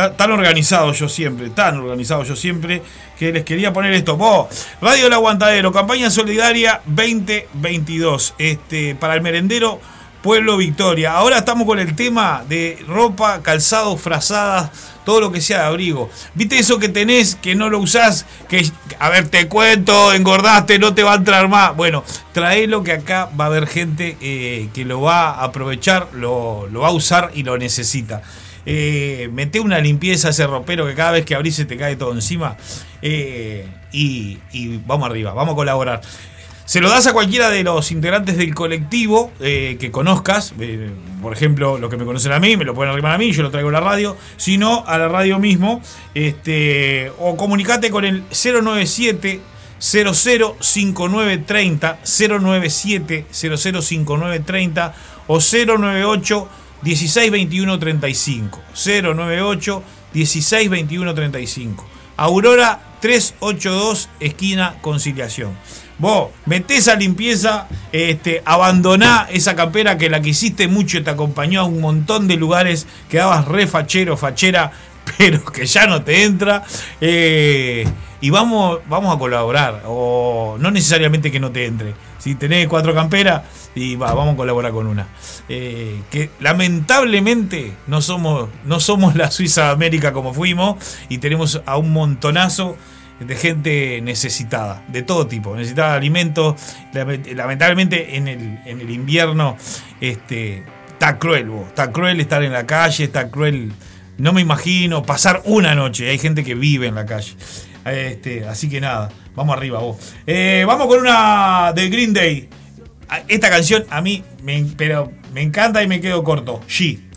Ta- tan organizado yo siempre, tan organizado yo siempre, que les quería poner esto. Vos, Radio El Aguantadero, campaña solidaria 2022, este, para el merendero Pueblo Victoria. Ahora estamos con el tema de ropa, calzado, frazadas, todo lo que sea de abrigo. ¿Viste eso que tenés, que no lo usás? Que, a ver, te cuento, engordaste, no te va a entrar más. Bueno, traelo que acá va a haber gente eh, que lo va a aprovechar, lo va a usar y lo necesita. Eh, mete una limpieza a ese ropero que cada vez que abrís se te cae todo encima. Eh, y, vamos arriba, vamos a colaborar. Se lo das a cualquiera de los integrantes del colectivo eh, que conozcas. por ejemplo, los que me conocen a mí, me lo pueden arrimar a mí, yo lo traigo a la radio. Si no, a la radio mismo. Este, o comunicate con el 097 005930 097 005930 o 098 1621 35 098 1621 35 Aurora 382 esquina Conciliación. Vos metés a limpieza, este, abandoná esa campera que la que hiciste mucho y te acompañó a un montón de lugares, quedabas re fachero, fachera, pero que ya no te entra. eh, y vamos, vamos a colaborar, o no necesariamente que no te entre. Si tenés cuatro camperas, y va, vamos a colaborar con una. Eh, que lamentablemente no somos, no somos la Suiza América como fuimos, y tenemos a un montonazo de gente necesitada, de todo tipo, necesitada de alimentos. Lament- Lamentablemente en el, en el invierno este, está cruel, vos, está cruel estar en la calle, está cruel, no me imagino pasar una noche, hay gente que vive en la calle. Este, así que nada, vamos arriba vos. Eh, vamos con una de Green Day. Esta canción a mí me, pero me encanta y me quedo corto. She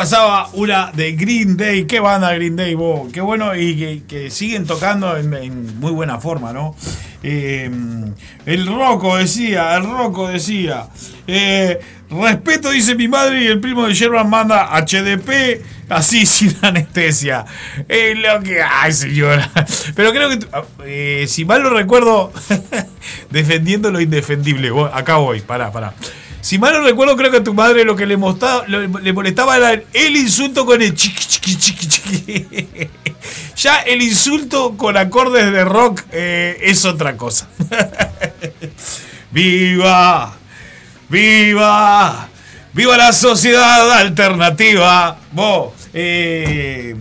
pasaba una de Green Day. Qué banda Green Day, vos. Qué bueno y que, siguen tocando en, muy buena forma, ¿no? Eh, el Roco decía, el Roco decía. eh, respeto, dice mi madre, y el primo de Sherman manda HDP así sin anestesia. Es lo que. Ay, señora. Pero creo que. eh, si mal lo recuerdo, defendiendo lo indefendible. Acá voy, pará, pará. Si mal no recuerdo, creo que a tu madre lo que le, lo- le molestaba era el insulto con el chiqui, chiqui, chiqui, chiqui. Ya el insulto con acordes de rock eh, es otra cosa. ¡Viva! ¡Viva! ¡Viva la sociedad alternativa! Vos, eh,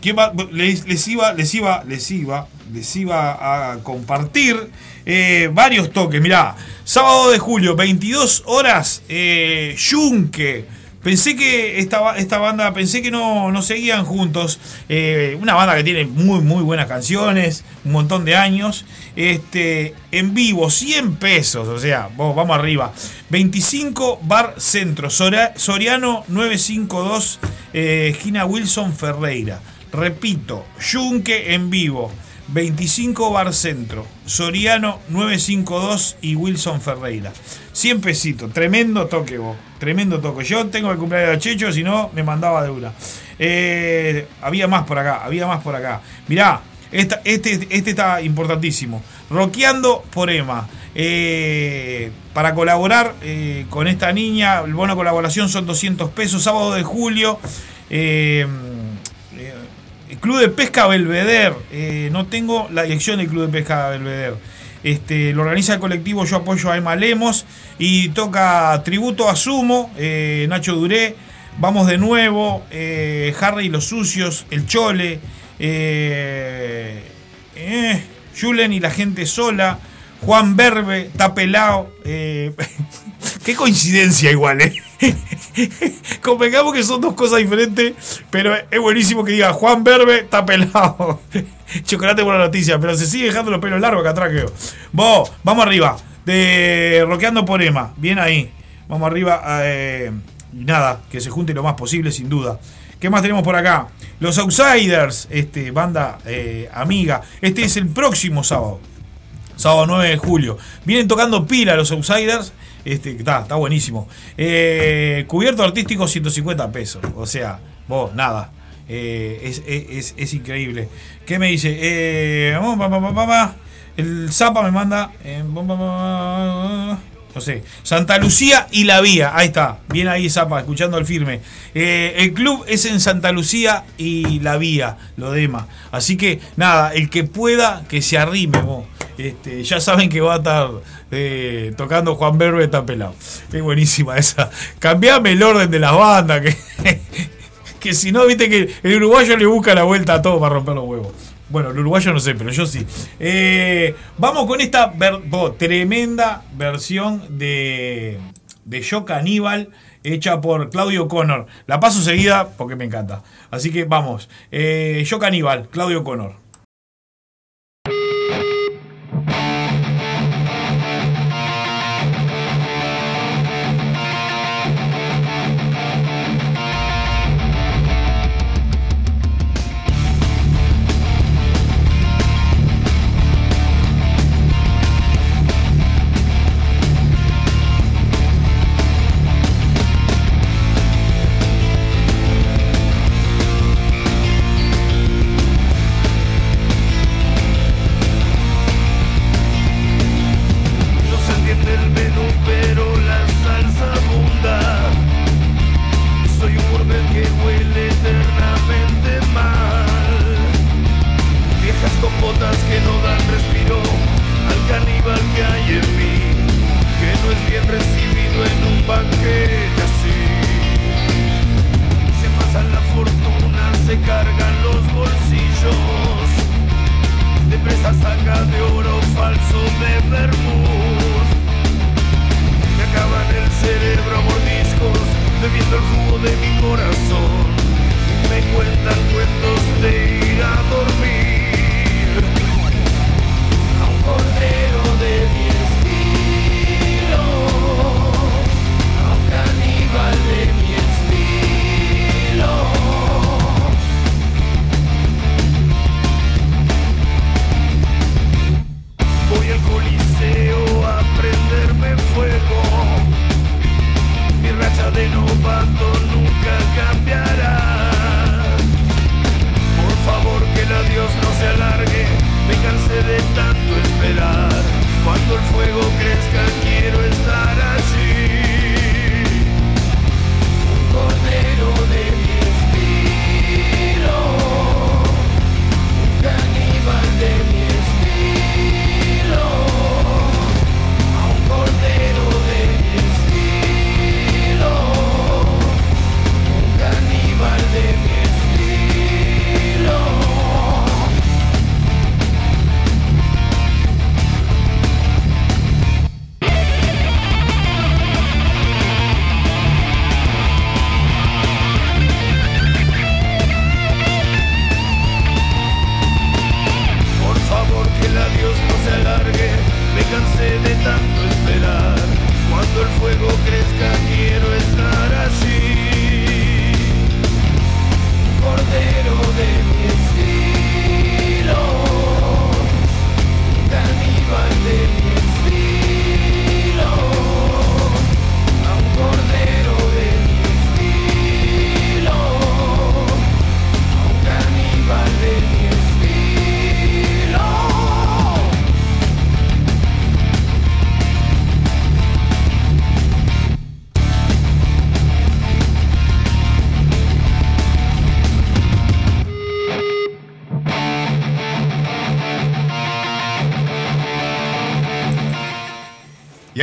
¿quién va? Les iba, les iba, les iba, les iba a compartir eh, varios toques. Mirá, sábado de julio, 22 horas, eh, Yunque. Pensé que esta, esta banda, pensé que no, no seguían juntos. Eh, una banda que tiene muy, muy buenas canciones, un montón de años. Este, en vivo, 100 pesos, o sea, vos, vamos arriba. 25 Bar Centro, Soriano 952, eh, esquina Wilson Ferreira. Repito, Yunque en vivo. 25 Bar Centro, Soriano 952 y Wilson Ferreira. 100 pesitos, tremendo toque vos, tremendo toque. Yo tengo el cumpleaños de Checho, si no, me mandaba de una. Eh, había más por acá, había más por acá. Mirá, este, este está importantísimo. Roqueando por Emma. Eh, para colaborar eh, con esta niña, el bono de colaboración son 200 pesos, sábado de julio. Club de Pesca Belvedere. eh, no tengo la dirección del Club de Pesca Belvedere. Este, lo organiza el colectivo Yo Apoyo a Emma Lemos y toca tributo a Sumo, eh, Nacho Duré, Vamos de nuevo, eh, Harry y los Sucios, El Chole, Julen y la gente sola, Juan Berbe, Tapelao. Eh, qué coincidencia igual, ¿eh? Convengamos que son dos cosas diferentes, pero es buenísimo que diga Juan Berbe, Tapelao. Chocolate por la noticia, pero se sigue dejando los pelos largos acá atrás, creo. Vos, vamos arriba. De Roqueando por Emma. Bien ahí. Vamos arriba. eh, y nada, que se junte lo más posible, sin duda. ¿Qué más tenemos por acá? Los Outsiders, este, banda eh, amiga. Este es el próximo sábado. Sábado 9 de julio. Vienen tocando pila los Outsiders. Este, está, está buenísimo. Eh, cubierto artístico 150 pesos. O sea, vos, nada. Eh, es, es- es- increíble. ¿Qué me dice? Eh, el Zapa me manda. no sé. Santa Lucía y la Vía. Ahí está. Bien ahí, Zapa, escuchando el firme. El club es en Santa Lucía y la Vía, lo dema. Así que, nada, el que pueda, que se arrime, vos. Este, ya saben que va a estar eh, tocando Juan Berbe está pelado. Es buenísima esa. Cambiame el orden de las bandas, que, que si no, viste que el uruguayo le busca la vuelta a todo para romper los huevos. Bueno, el uruguayo no sé, pero yo sí. Eh, vamos con esta tremenda versión de, de Yo Caníbal hecha por Claudio Connor. La paso seguida porque me encanta. Así que vamos. Eh, Yo Caníbal, Claudio Connor.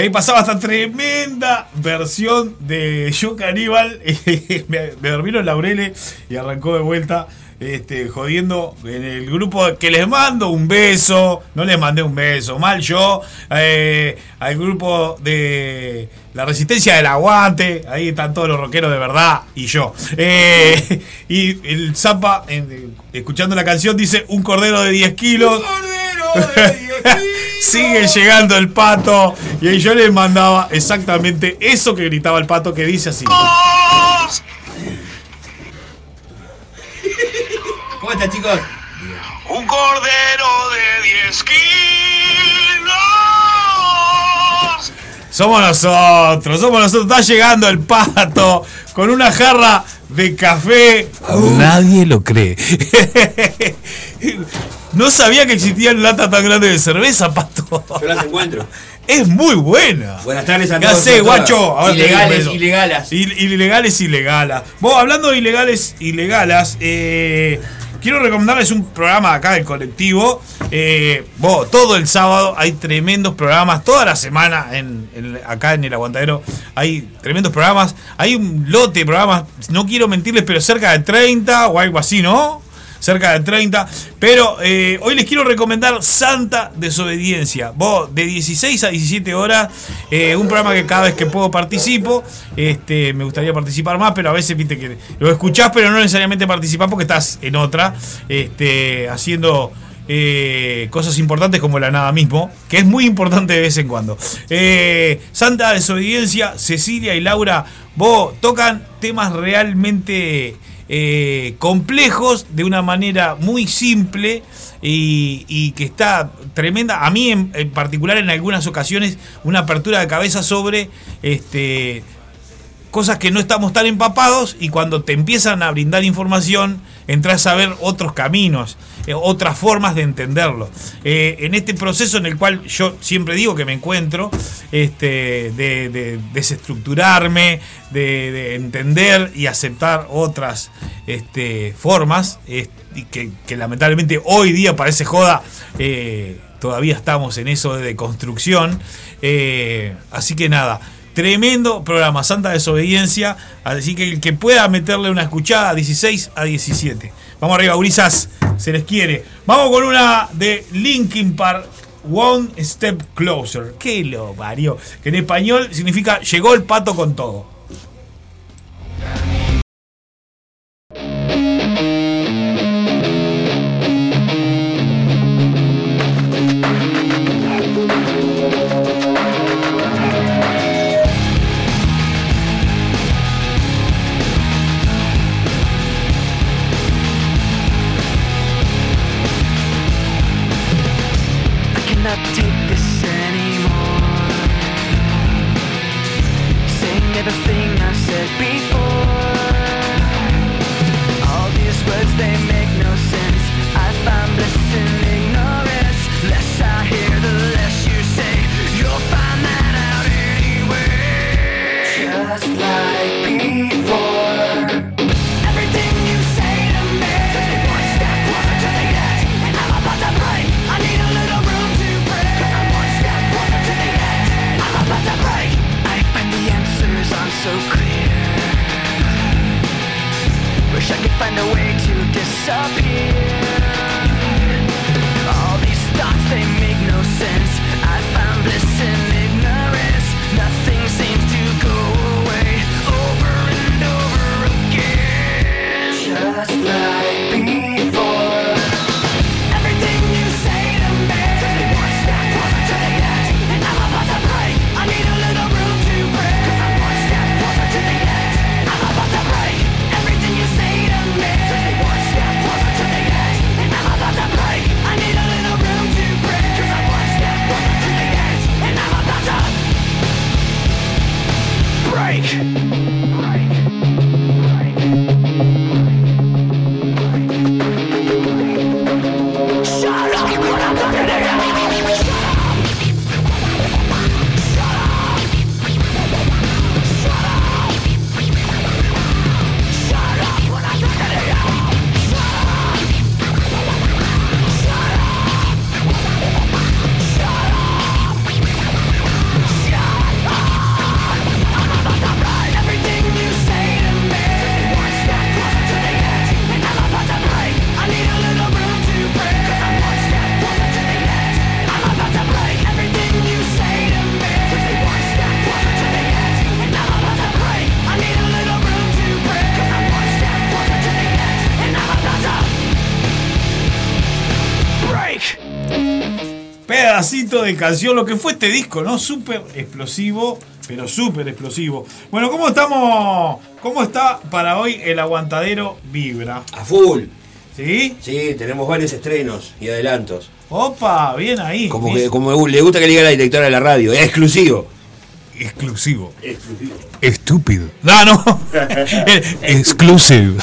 Ahí pasaba esta tremenda versión de Yo Caníbal. me, me dormieron laureles y arrancó de vuelta. Este, jodiendo en el grupo que les mando un beso, no les mandé un beso, mal yo, eh, al grupo de la resistencia del aguante, ahí están todos los rockeros de verdad y yo. Eh, y el Zapa, escuchando la canción, dice un cordero de 10 kilos. Sigue llegando el pato. Y ahí yo les mandaba exactamente eso que gritaba el pato que dice así. ¿Cómo están, chicos? Un cordero de 10 kilos. Somos nosotros, somos nosotros. Está llegando el pato con una jarra de café. Nadie lo cree. No sabía que existían latas tan grandes de cerveza, pato. Yo las encuentro. Es muy buena. Buenas tardes a ¿Qué todos. todas. guacho? Ahora Ilegales, eso. ilegalas. Il- ilegales, ilegalas. Vos, hablando de ilegales, ilegalas, eh, quiero recomendarles un programa acá del colectivo. Eh, vos, todo el sábado hay tremendos programas, toda la semana en, en- acá en el Aguantadero hay tremendos programas. Hay un lote de programas, no quiero mentirles, pero cerca de 30 o algo así, ¿no? Cerca de 30. Pero eh, hoy les quiero recomendar Santa Desobediencia. Vos, de 16 a 17 horas, eh, un programa que cada vez que puedo participo. Este, me gustaría participar más, pero a veces viste que lo escuchás, pero no necesariamente participás porque estás en otra, este, haciendo. eh, cosas importantes como la nada mismo, que es muy importante de vez en cuando. Santa Desobediencia, Cecilia y Laura, vos tocan temas realmente eh, complejos de una manera muy simple y, que está tremenda. A mí en, en particular en algunas ocasiones una apertura de cabeza sobre este, cosas que no estamos tan empapados y cuando te empiezan a brindar información entras a ver otros caminos, eh, otras formas de entenderlo. Eh, en este proceso en el cual yo siempre digo que me encuentro, este, de, de desestructurarme, de, de entender y aceptar otras este, formas, que lamentablemente hoy día parece joda, eh, todavía estamos en eso de construcción. así que nada, Tremendo programa, Santa Desobediencia. Así que el que pueda meterle una escuchada 16 a 17. Vamos arriba, gurisas. Se les quiere. Vamos con una de Linkin Park. One Step Closer. Que lo varió. Que en español significa llegó el pato con todo. Saying thing I said before. find a way to disappear. De canción, lo que fue este disco, ¿no? Súper explosivo, pero súper explosivo. Bueno, ¿cómo estamos? ¿Cómo está para hoy el aguantadero Vibra? A full. ¿Sí? Sí, tenemos varios estrenos y adelantos. Opa, bien ahí. Como, que, como le gusta que le diga la directora de la radio, es exclusivo. Exclusivo. Exclusivo. Estúpido. No, no. Exclusive.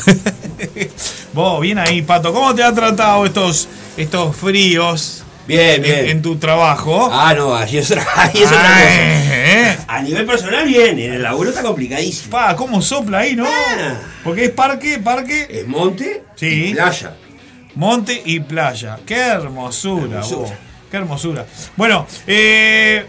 Vos, bien ahí, Pato. ¿Cómo te han tratado estos, estos fríos? Bien, bien. En, en tu trabajo. Ah, no, ahí es otra, ahí es otra Ay, cosa. eh. A nivel personal, bien. En el laburo está complicadísimo. Pa, ¿cómo sopla ahí, no? Ah. Porque es parque, parque. Es monte Sí. y playa. Monte y playa. Qué hermosura, Hermosura. vos. Qué hermosura. Bueno, eh,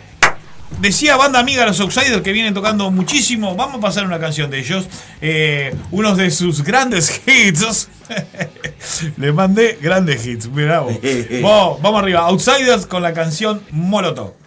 decía banda amiga Los Outsiders que vienen tocando muchísimo. Vamos a pasar una canción de ellos. Eh, unos de sus grandes hits. Le mandé grandes hits. Mirá vos. Vos, vamos arriba. Outsiders con la canción Molotov.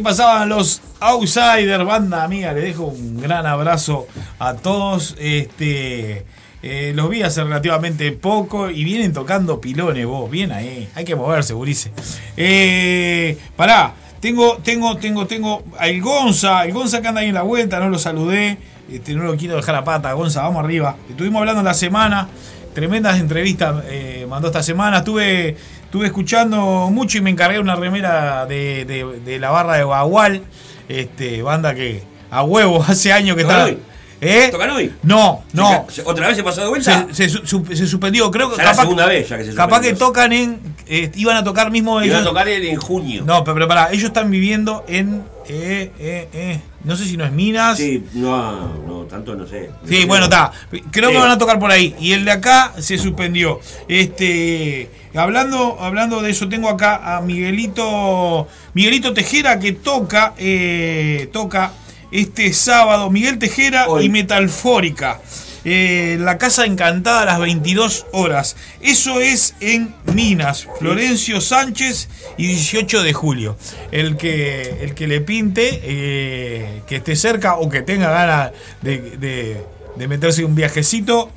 Pasaban los Outsiders, banda amiga. Le dejo un gran abrazo a todos. Este, eh, los vi hace relativamente poco y vienen tocando pilones, vos. Bien ahí. Hay que moverse, Gurice. Eh, pará. Tengo, tengo, tengo, tengo al Gonza. El Gonza que anda ahí en la vuelta, no lo saludé. Este, no lo quiero dejar a pata. Gonza, vamos arriba. Estuvimos hablando la semana. Tremendas entrevistas eh, mandó esta semana. Estuve, estuve escuchando mucho y me encargué una remera de, de- de la barra de Bagual. Este, banda que a huevo hace años que ¿Tocan está. hoy? ¿Eh? ¿Tocan hoy? No, no. ¿Otra vez se pasó de vuelta? Se, se se suspendió, creo que Ya la capaz, segunda vez ya que se capaz que tocan en eh, iban a tocar mismo Iba a tocar en, en junio. No, pero, pero pará, ellos están viviendo en. eh, eh, no sé si no es Minas. Sí, no, no, tanto no sé. Sí, bueno, está. Creo que van a tocar por ahí. Y el de acá se suspendió. Este. Hablando, hablando de eso, tengo acá a Miguelito. Miguelito Tejera que toca. eh, toca este sábado. Miguel Tejera y Metalfórica. Eh, la Casa Encantada a las 22 horas. Eso es en Minas. Florencio Sánchez y 18 de julio. El que, el que le pinte, eh, que esté cerca o que tenga ganas de, de- de meterse un viajecito,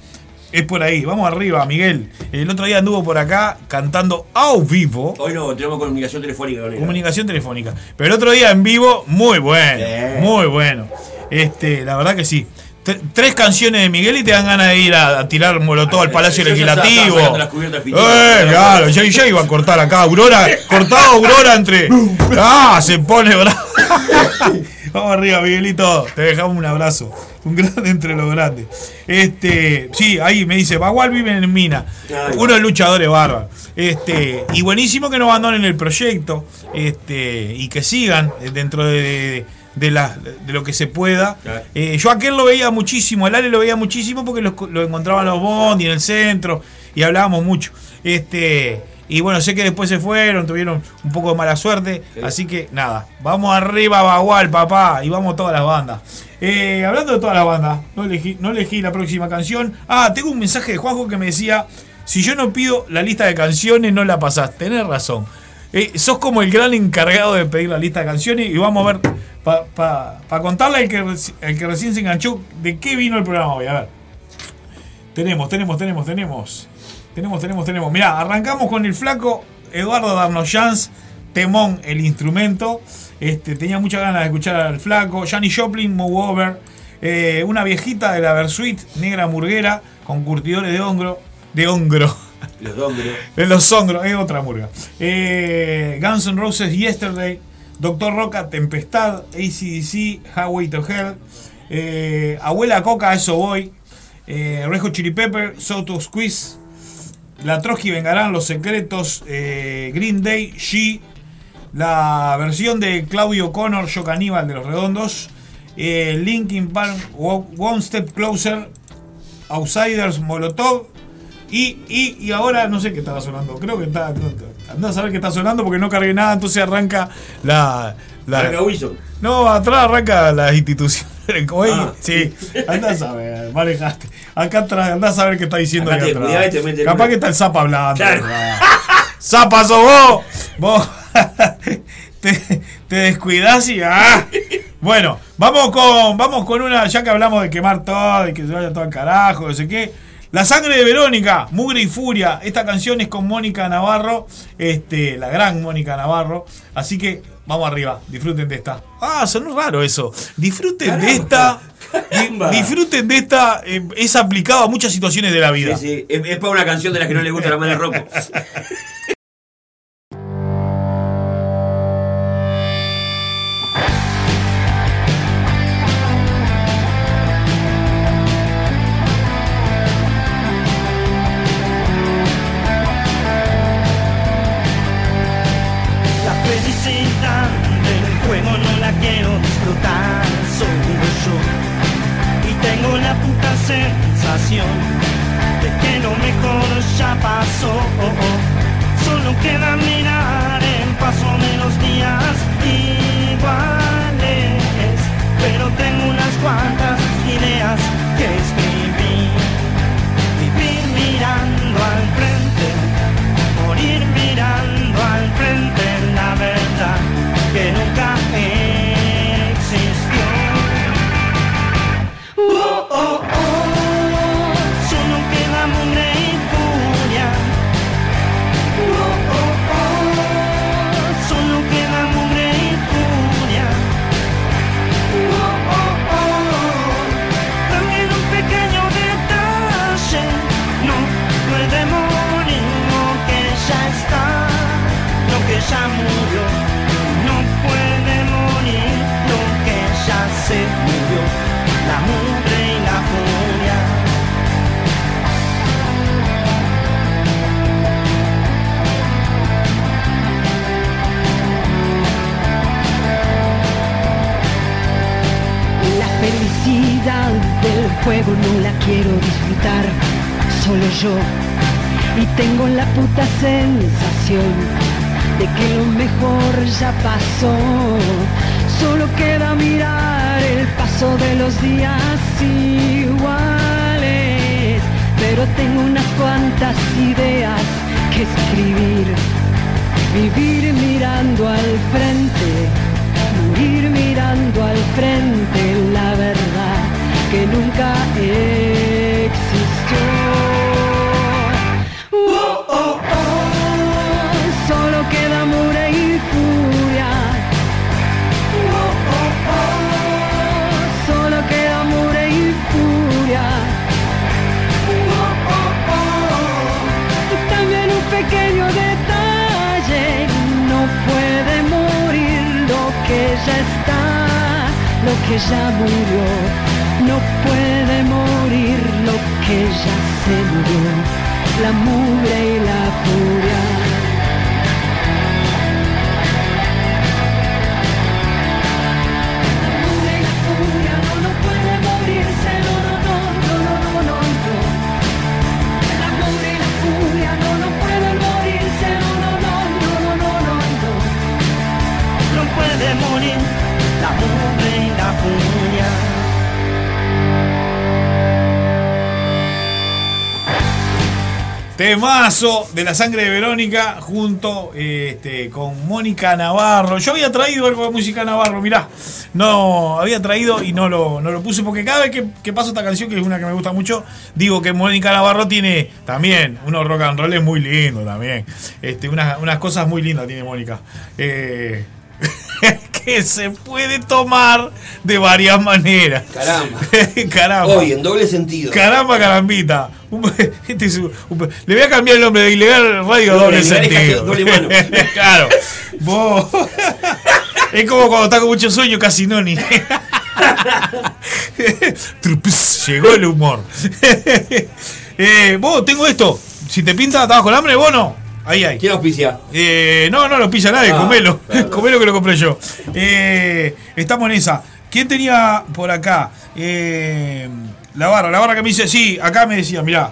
es por ahí. Vamos arriba, Miguel. El otro día anduvo por acá cantando a vivo. Hoy no, tenemos comunicación telefónica. Comunicación telefónica. Pero el otro día en vivo, muy bueno. Muy bueno. Este, la verdad que sí. Tres canciones de Miguel y te dan ganas de ir a, a tirar molotov al Palacio ya estaba Legislativo. Eh, claro, ya, ya iba a cortar acá. Aurora, cortado Aurora entre. Ah, se pone bravo. Vamos arriba, Miguelito. Te dejamos un abrazo. Un grande entre los grandes. Este, sí, ahí me dice, Bagual viven en Mina. Ay, Unos luchadores bárbaros. Este, y buenísimo que no abandonen el proyecto. Este, y que sigan dentro de, de- de la- de lo que se pueda. Eh, yo a aquel lo veía muchísimo, al Ale lo veía muchísimo porque lo, lo encontraba en los bondi, en el centro, y hablábamos mucho. Este, y bueno, sé que después se fueron, tuvieron un poco de mala suerte, así que nada, vamos arriba Bagual, papá, y vamos todas las bandas. Eh, hablando de todas las bandas, no elegí, no elegí la próxima canción. Ah, tengo un mensaje de Juanjo que me decía, si yo no pido la lista de canciones, no la pasás. Tenés razón. Eh, sos como el gran encargado de pedir la lista de canciones y vamos a ver, para contarle al que, reci- al que recién se enganchó, de qué vino el programa hoy. A ver. Tenemos, tenemos, tenemos, tenemos. Tenemos, tenemos, tenemos. Mirá, arrancamos con el flaco Eduardo Darnoyans, Temón, el instrumento. Este, tenía muchas ganas de escuchar al flaco. Janis Joplin, Move Over. Eh, una viejita de la Versuit, negra murguera, con curtidores de hongro. De hongro. Los dongros. Los es otra murga. Eh, Guns N' Roses, Yesterday. Doctor Roca, Tempestad. ACDC, Highway to Hell. eh, Abuela Coca, Eso Voy. Eh, Red Hot Chili Pepper, Soto Squeeze. La Trotsky Vengarán, Los Secretos, Green Day, She, la versión de Claudio Connor, Yo Caníbal de los Redondos, Linkin Park, One Step Closer, Outsiders, Molotov, y, y, y ahora no sé qué estaba sonando, creo que está, andá a saber qué está sonando porque no cargué nada, entonces arranca la... la. No, atrás arranca las instituciones. Como Ah. sí, andá a saber, manejaste. Acá atrás, andá a saber qué está diciendo Acá atrás. cuidás y te meten Capaz una. que está el Zapa hablando. Claro. ¡Zapa sos vos! Vos te, te descuidás y. ¡ah! Bueno, vamos con, vamos con una, ya que hablamos de quemar todo y que se vaya todo al carajo, no sé qué. La sangre de Verónica, Mugre y Furia. Esta canción es con Mónica Navarro, este, la gran Mónica Navarro. Así que vamos arriba, disfruten de esta. Ah, sonó raro eso. Disfruten de esta. di- disfruten de esta. eh, es aplicado a muchas situaciones de la vida. Sí, sí, Es, es para una canción de las que no le gusta la mala ropa. juego no la quiero disfrutar solo yo. Y tengo la puta sensación de que lo mejor ya pasó. Solo queda mirar el paso de los días quiero disfrutar solo yo. Y tengo la puta sensación de que lo mejor ya pasó. Solo queda mirar el paso de los días iguales. Pero tengo unas cuantas ideas que escribir. Vivir mirando al frente, morir mirando al frente, la verdad que nunca existió. Oh, oh, oh, solo queda amor y furia. Oh, solo queda amor y furia. Oh, oh, oh, y también un pequeño detalle. No puede morir lo que ya está, lo que ya murió. Puede morir lo que ya se murió, la mugre y la furia. La mugre y la furia no, puede morirse, no, no, no, no, no, no, no. La mugre y la furia no, no pueden morirse, no, no, no, no, no, no, no. No puede morir la mugre y la furia. Temazo de la sangre de Verónica junto este, con Mónica Navarro. Yo había traído algo de música Navarro, mirá. No, había traído y no lo, no lo puse porque cada vez que, que paso esta canción, que es una que me gusta mucho, digo que Mónica Navarro tiene también unos rock and roll muy lindos también. Este, unas, unas cosas muy lindas tiene Mónica. Eh, que se puede tomar de varias maneras. Caramba. Caramba. Hoy, en doble sentido. Caramba, carambita. Este es un- un- le voy a cambiar el nombre de ilegal radio Doble, doble sentido. doble mano. claro. Vos. Es como cuando está con mucho sueño, casi no ni. Llegó el humor. Eh, vos, tengo esto. Si te pinta, estabas con hambre, vos no. Ahí hay. ¿Quién auspicia? Eh, no, no lo pisa nadie, Ah, comelo. claro. comelo que lo compré yo. Eh, estamos en esa. ¿Quién tenía por acá? Eh, la barra, la barra que me dice, sí, acá me decía, mirá.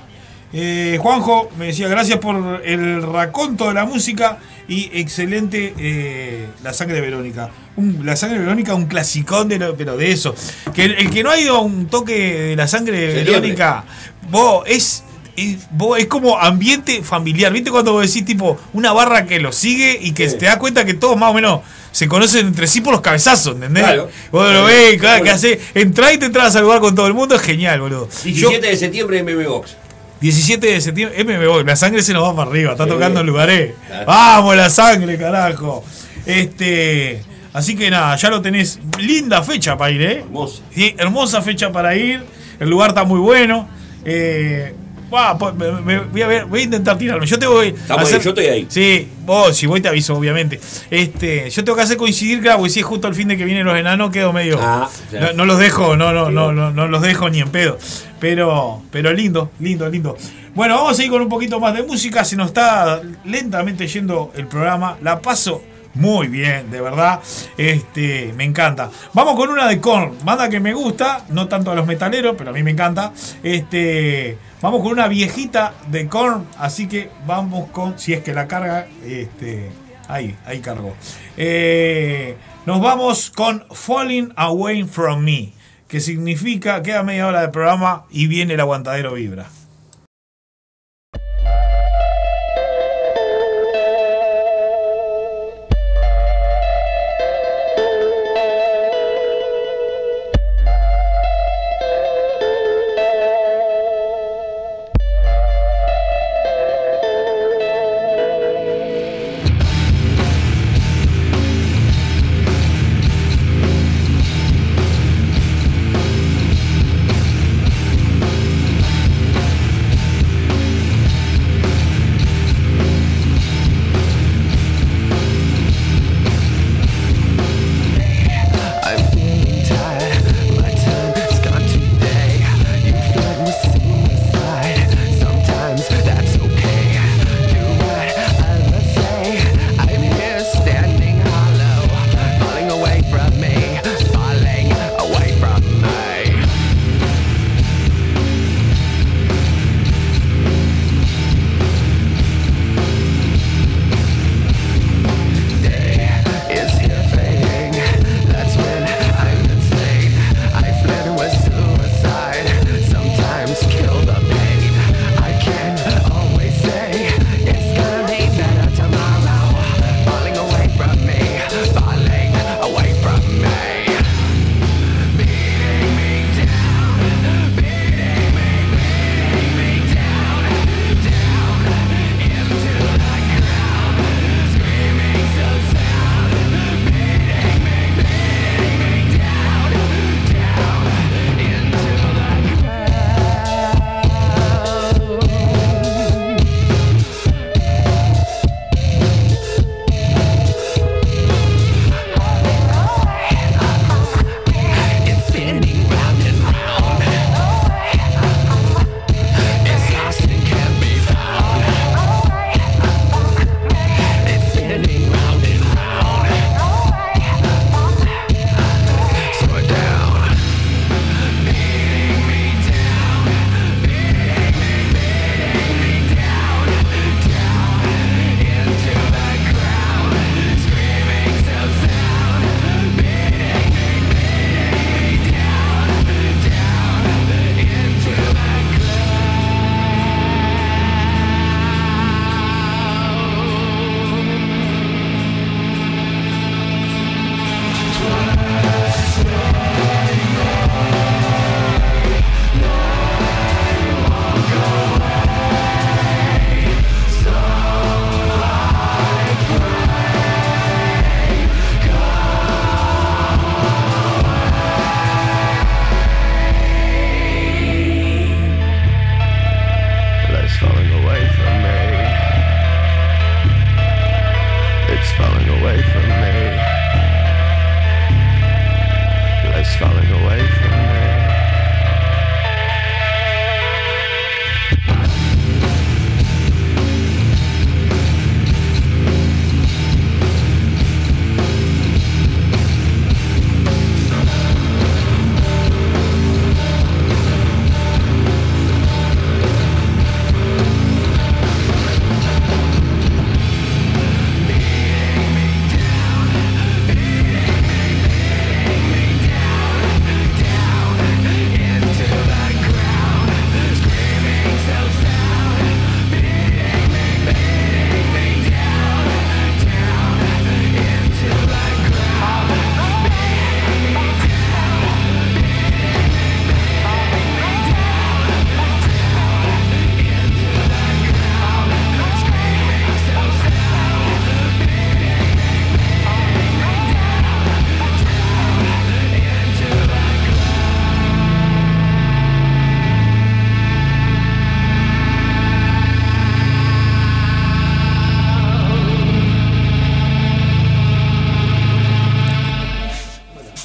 eh, Juanjo me decía, gracias por el raconto de la música y excelente La Sangre de Verónica. Un- la Sangre de Verónica, un clasicón, de lo- pero de eso. Que el, el que no ha ido a un toque de La Sangre de. Verónica, vos, es, es, como ambiente familiar. ¿Viste cuando vos decís, tipo, una barra que lo sigue y que te das cuenta que todos más o menos se conocen entre sí por los cabezazos, ¿entendés? Claro. Vos lo ves, claro, que hace, entrá y te entras a saludar con todo el mundo, es genial, boludo. 17 de septiembre MM Box. 17 de septiembre, MB, la sangre se nos va para arriba, está Sí. tocando en lugares. Claro. Vamos, la sangre, carajo. Este, así que nada, ya lo tenés. Linda fecha para ir, ¿eh? Hermosa. Sí, hermosa fecha para ir. El lugar está muy bueno. Eh, po- me- me- voy, a ver, voy a intentar tirarme. Yo te voy ahí, yo estoy ahí. Sí, vos, si voy te aviso, obviamente. Este, yo tengo que hacer coincidir, claro, porque si es justo el fin de que vienen los enanos, quedo medio. Ah, no, no los dejo, no, no, no, no, no los dejo ni en pedo. Pero, pero lindo, lindo, lindo. Bueno, vamos a ir con un poquito más de música. Se nos está lentamente yendo el programa. La paso muy bien, de verdad. Este, me encanta. Vamos con una de Korn, banda que me gusta, no tanto a los metaleros, pero a mí me encanta. Este, vamos con una viejita de Korn, así que vamos con, si es que la carga, este, ahí, ahí cargó. Eh, nos vamos con Falling Away from Me, que significa queda media hora de programa y viene el aguantadero vibra.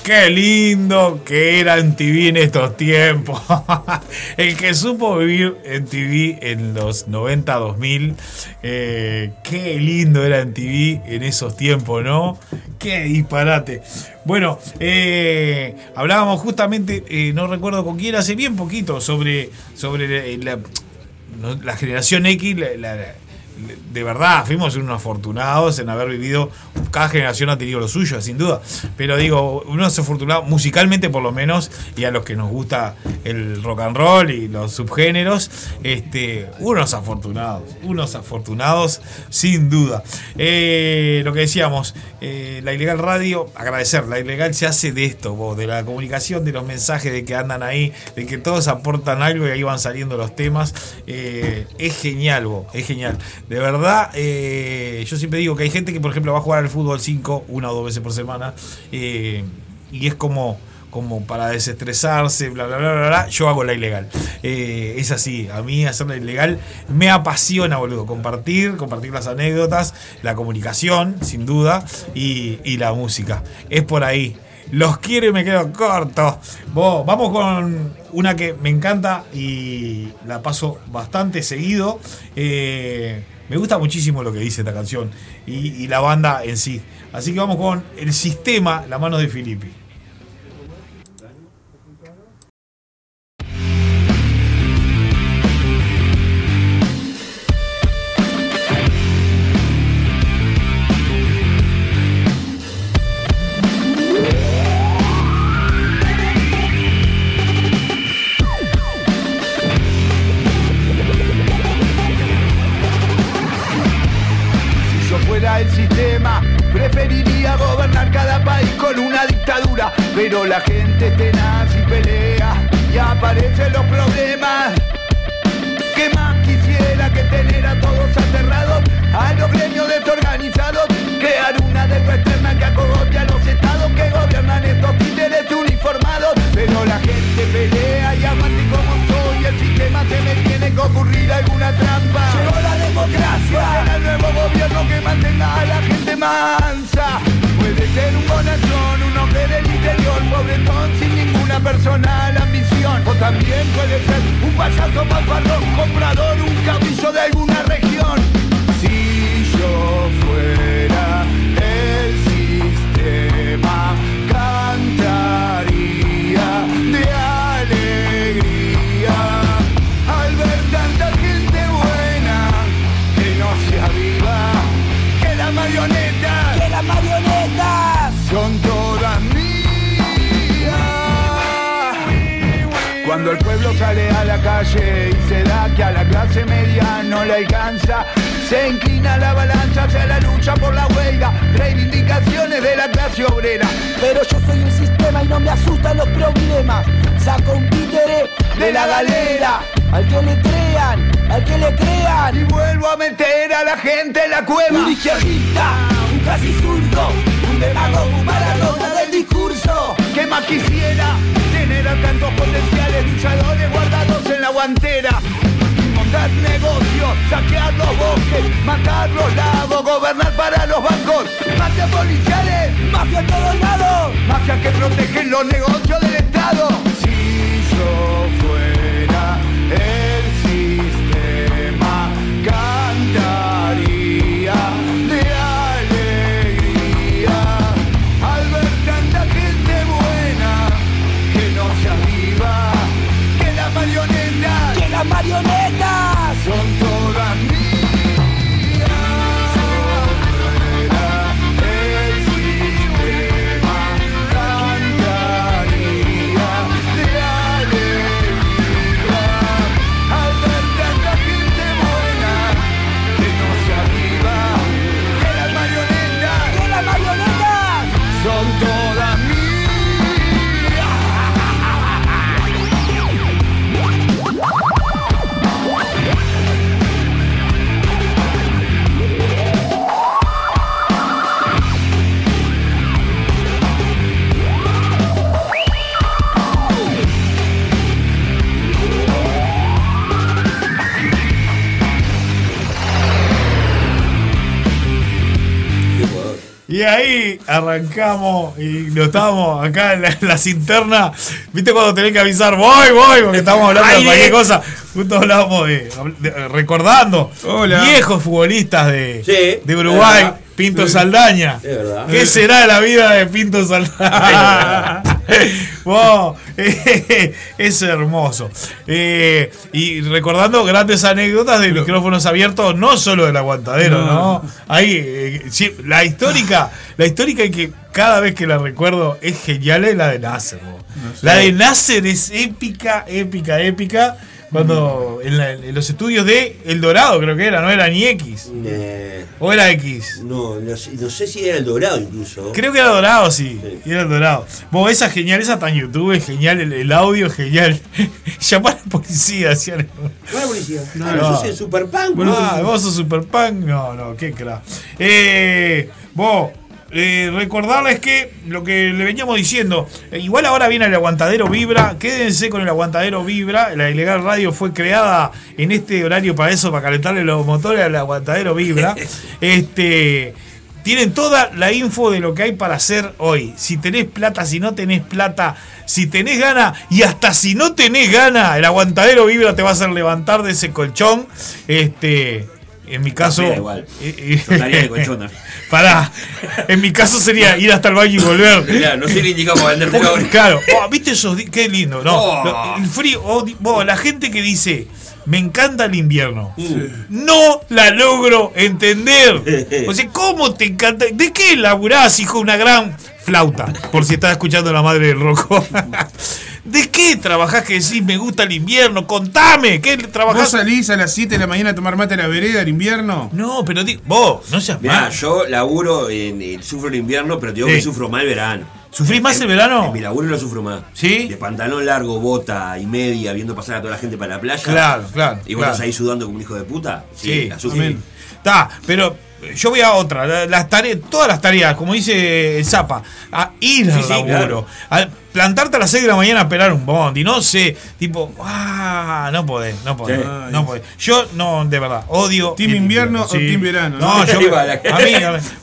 Qué lindo que era en TV en estos tiempos. El que supo vivir en TV en los 90, 2000. eh, qué lindo era en TV en esos tiempos, ¿no? Qué disparate. Bueno, eh, hablábamos justamente, eh, no recuerdo con quién, hace bien poquito, sobre, sobre la, no, la generación X, la- la- de verdad, fuimos unos afortunados en haber vivido. Cada generación ha tenido lo suyo, sin duda. Pero digo, unos afortunados, musicalmente por lo menos, y a los que nos gusta el rock and roll y los subgéneros, este, unos afortunados, unos afortunados, sin duda. Eh, lo que decíamos, eh, la ilegal radio, agradecer, la ilegal se hace de esto, vos, de la comunicación, de los mensajes, de que andan ahí, de que todos aportan algo y ahí van saliendo los temas. Eh, es genial, vos, es genial. De verdad, eh, yo siempre digo que hay gente que, por ejemplo, va a jugar al fútbol 5 una o dos veces por semana eh, y es como como para desestresarse, bla, bla, bla, bla, bla, yo hago la ilegal. Eh, es así, a mí hacer la ilegal me apasiona, boludo. Compartir, compartir las anécdotas, la comunicación, sin duda, y, y la música. Es por ahí. Los quiero y me quedo corto. Vamos con una que me encanta y la paso bastante seguido. Me gusta muchísimo lo que dice esta canción y, la banda en sí. Así que vamos con el sistema, la mano de Filippi. Y ahí arrancamos y lo estábamos acá en la, en la cinterna. ¿Viste cuando tenés que avisar? Voy, voy, porque estábamos hablando de cualquier cosa. Justo hablábamos de, de- recordando Hola. viejos futbolistas de, Sí, de Uruguay. Pinto Sí. Saldaña. ¿Qué será de la vida de Pinto Saldaña? Wow, es hermoso. Eh, y recordando grandes anécdotas de micrófonos abiertos, no solo del aguantadero, ¿no? No. Ahí, eh, sí, la histórica, la histórica que cada vez que la recuerdo es genial es la de Nasser. La de Nasser es épica, épica, épica. Cuando en, la- en los estudios de El Dorado, creo que era, no era ni X. Eh, ¿O era X? no, no sé, no sé si era el dorado incluso. Creo que era dorado, sí. Era el dorado. Vos, esa genial, esa está en YouTube, es genial, el, el audio es genial. Llamar a la policía, decían. ¿Cuál es la policía? No, Ah, no. yo soy el super punk. ah, vos sos super punk. No, no, qué crack. Eh, vos, eh, recordarles que lo que le veníamos diciendo, eh, igual ahora viene el aguantadero Vibra, quédense con el aguantadero Vibra, la ilegal radio fue creada en este horario para eso, para calentarle los motores al aguantadero Vibra. este tienen toda la info de lo que hay para hacer hoy. Si tenés plata, si no tenés plata, si tenés gana y hasta si no tenés gana, el aguantadero vibra te va a hacer levantar de ese colchón. Este, en mi caso, igual. eh, eh, de. Pará, en mi caso sería ir hasta el baño y volver. Mirá, no el indicado para Porque, ahora. Claro, oh, viste esos qué lindo, no. Oh. El frío, oh, la gente que dice, me encanta el invierno. Mm. No la logro entender. O sea, ¿cómo te encanta? ¿De qué laburás, hijo? Una gran flauta, por si estás escuchando la madre del roco. ¿De qué trabajás que decís me gusta el invierno? Contame, ¿qué ¿Vos trabajás? salís a las 7 de la mañana a tomar mate a la vereda en invierno? No, pero vos, no seas Mirá, mal. yo laburo en sufro el invierno, pero te digo Sí. que sufro más el verano. ¿Sufrís más el verano? En mi laburo lo sufro más. ¿Sí? De pantalón largo, bota y media, viendo pasar a toda la gente para la playa. Claro, claro, Y vos claro. estás ahí sudando como un hijo de puta. Sí, Sí, la. Está, pero yo voy a otra. la- Las tareas, todas las tareas, como dice Zapa, a ir Sí, al sí, laburo. claro. A plantarte a las 6 de la mañana a esperar un bondi. No sé, tipo, ah, no podés, no podés, Sí. no podés. Yo, no, de verdad, odio. ¿Team invierno o team verano, No, no? yo. A mí,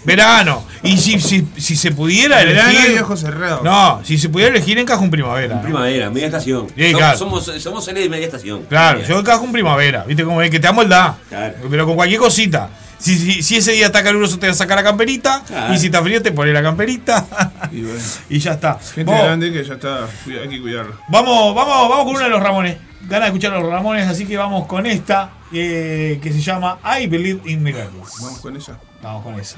verano. Y si, si, si se pudiera Verano elegir. y ojos cerrados. No, si se pudiera elegir, encajo en primavera. ¿no? Primavera, media estación. Sí, Som- claro. somos, somos seres de media estación. Claro, yo encajo en primavera, ¿viste cómo es? Que te amo el da. Claro. Pero con cualquier cosita. Si, si, si ese día está caluroso, te saca la camperita. Claro. Y si está frío, te pone la camperita. Y bueno, y ya está. gente Vos- grande que ya está, hay que cuidarlo. vamos, vamos, vamos con uno de los Ramones. Gana de escuchar a los Ramones, así que vamos con esta eh, que se llama I Believe in Miracles. Vamos con ella. Vamos con esa.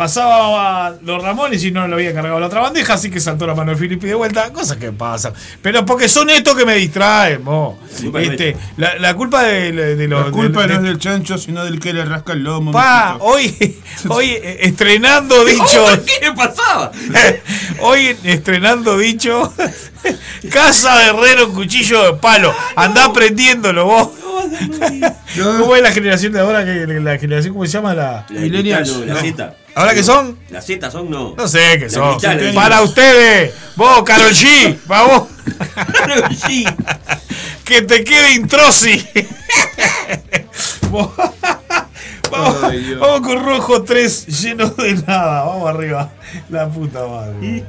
Pasaba a los Ramones y no lo había cargado la otra bandeja, así que saltó la mano de Filippi de vuelta, cosas que pasan. Pero porque son estos que me distraen, mo. Este, la, la culpa de, de los. La culpa de- no es de- del chancho, sino del que le rasca el lomo. Pa, hoy, hoy eh, estrenando dicho. ¿Qué le pasaba? Hoy estrenando dicho. Casa de herrero, cuchillo de palo. Andá prendiéndolo vos. ¿Cómo es la generación de ahora? que La generación, ¿cómo se llama? La, La no, la Z. ¿Ahora qué son? La Z son no. No sé qué La son. Para ustedes, vos, Carol G, para vos. que te quede introsi. Vos- vamos, vamos con rojo 3 lleno de nada. Vamos arriba. La puta madre.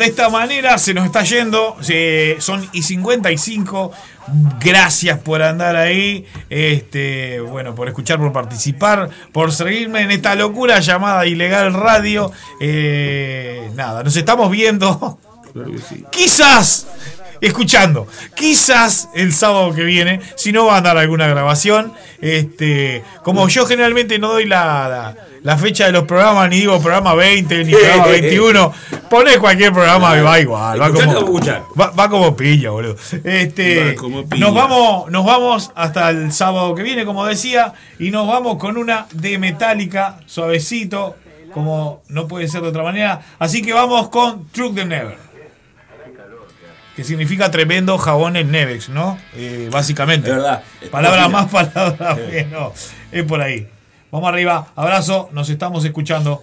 De esta manera se nos está yendo. Son y 55. Gracias por andar ahí. Este, bueno, por escuchar, por participar, por seguirme en esta locura llamada Ilegal Radio. Eh, nada, nos estamos viendo. Quizás, escuchando, quizás el sábado que viene, si no va a dar alguna grabación, este, como yo generalmente no doy la, la, la fecha de los programas, ni digo programa 20, ni programa 21, ponés cualquier programa y va igual, va como, va, va como pilla, boludo. Este, nos vamos, nos vamos hasta el sábado que viene, como decía, y nos vamos con una de Metallica, suavecito, como no puede ser de otra manera. Así que vamos con Truck the Never que significa tremendo jabón en Nevex, ¿no? Eh, básicamente. Es verdad. Palabra más, palabra menos. Es por ahí. Vamos arriba, abrazo, nos estamos escuchando.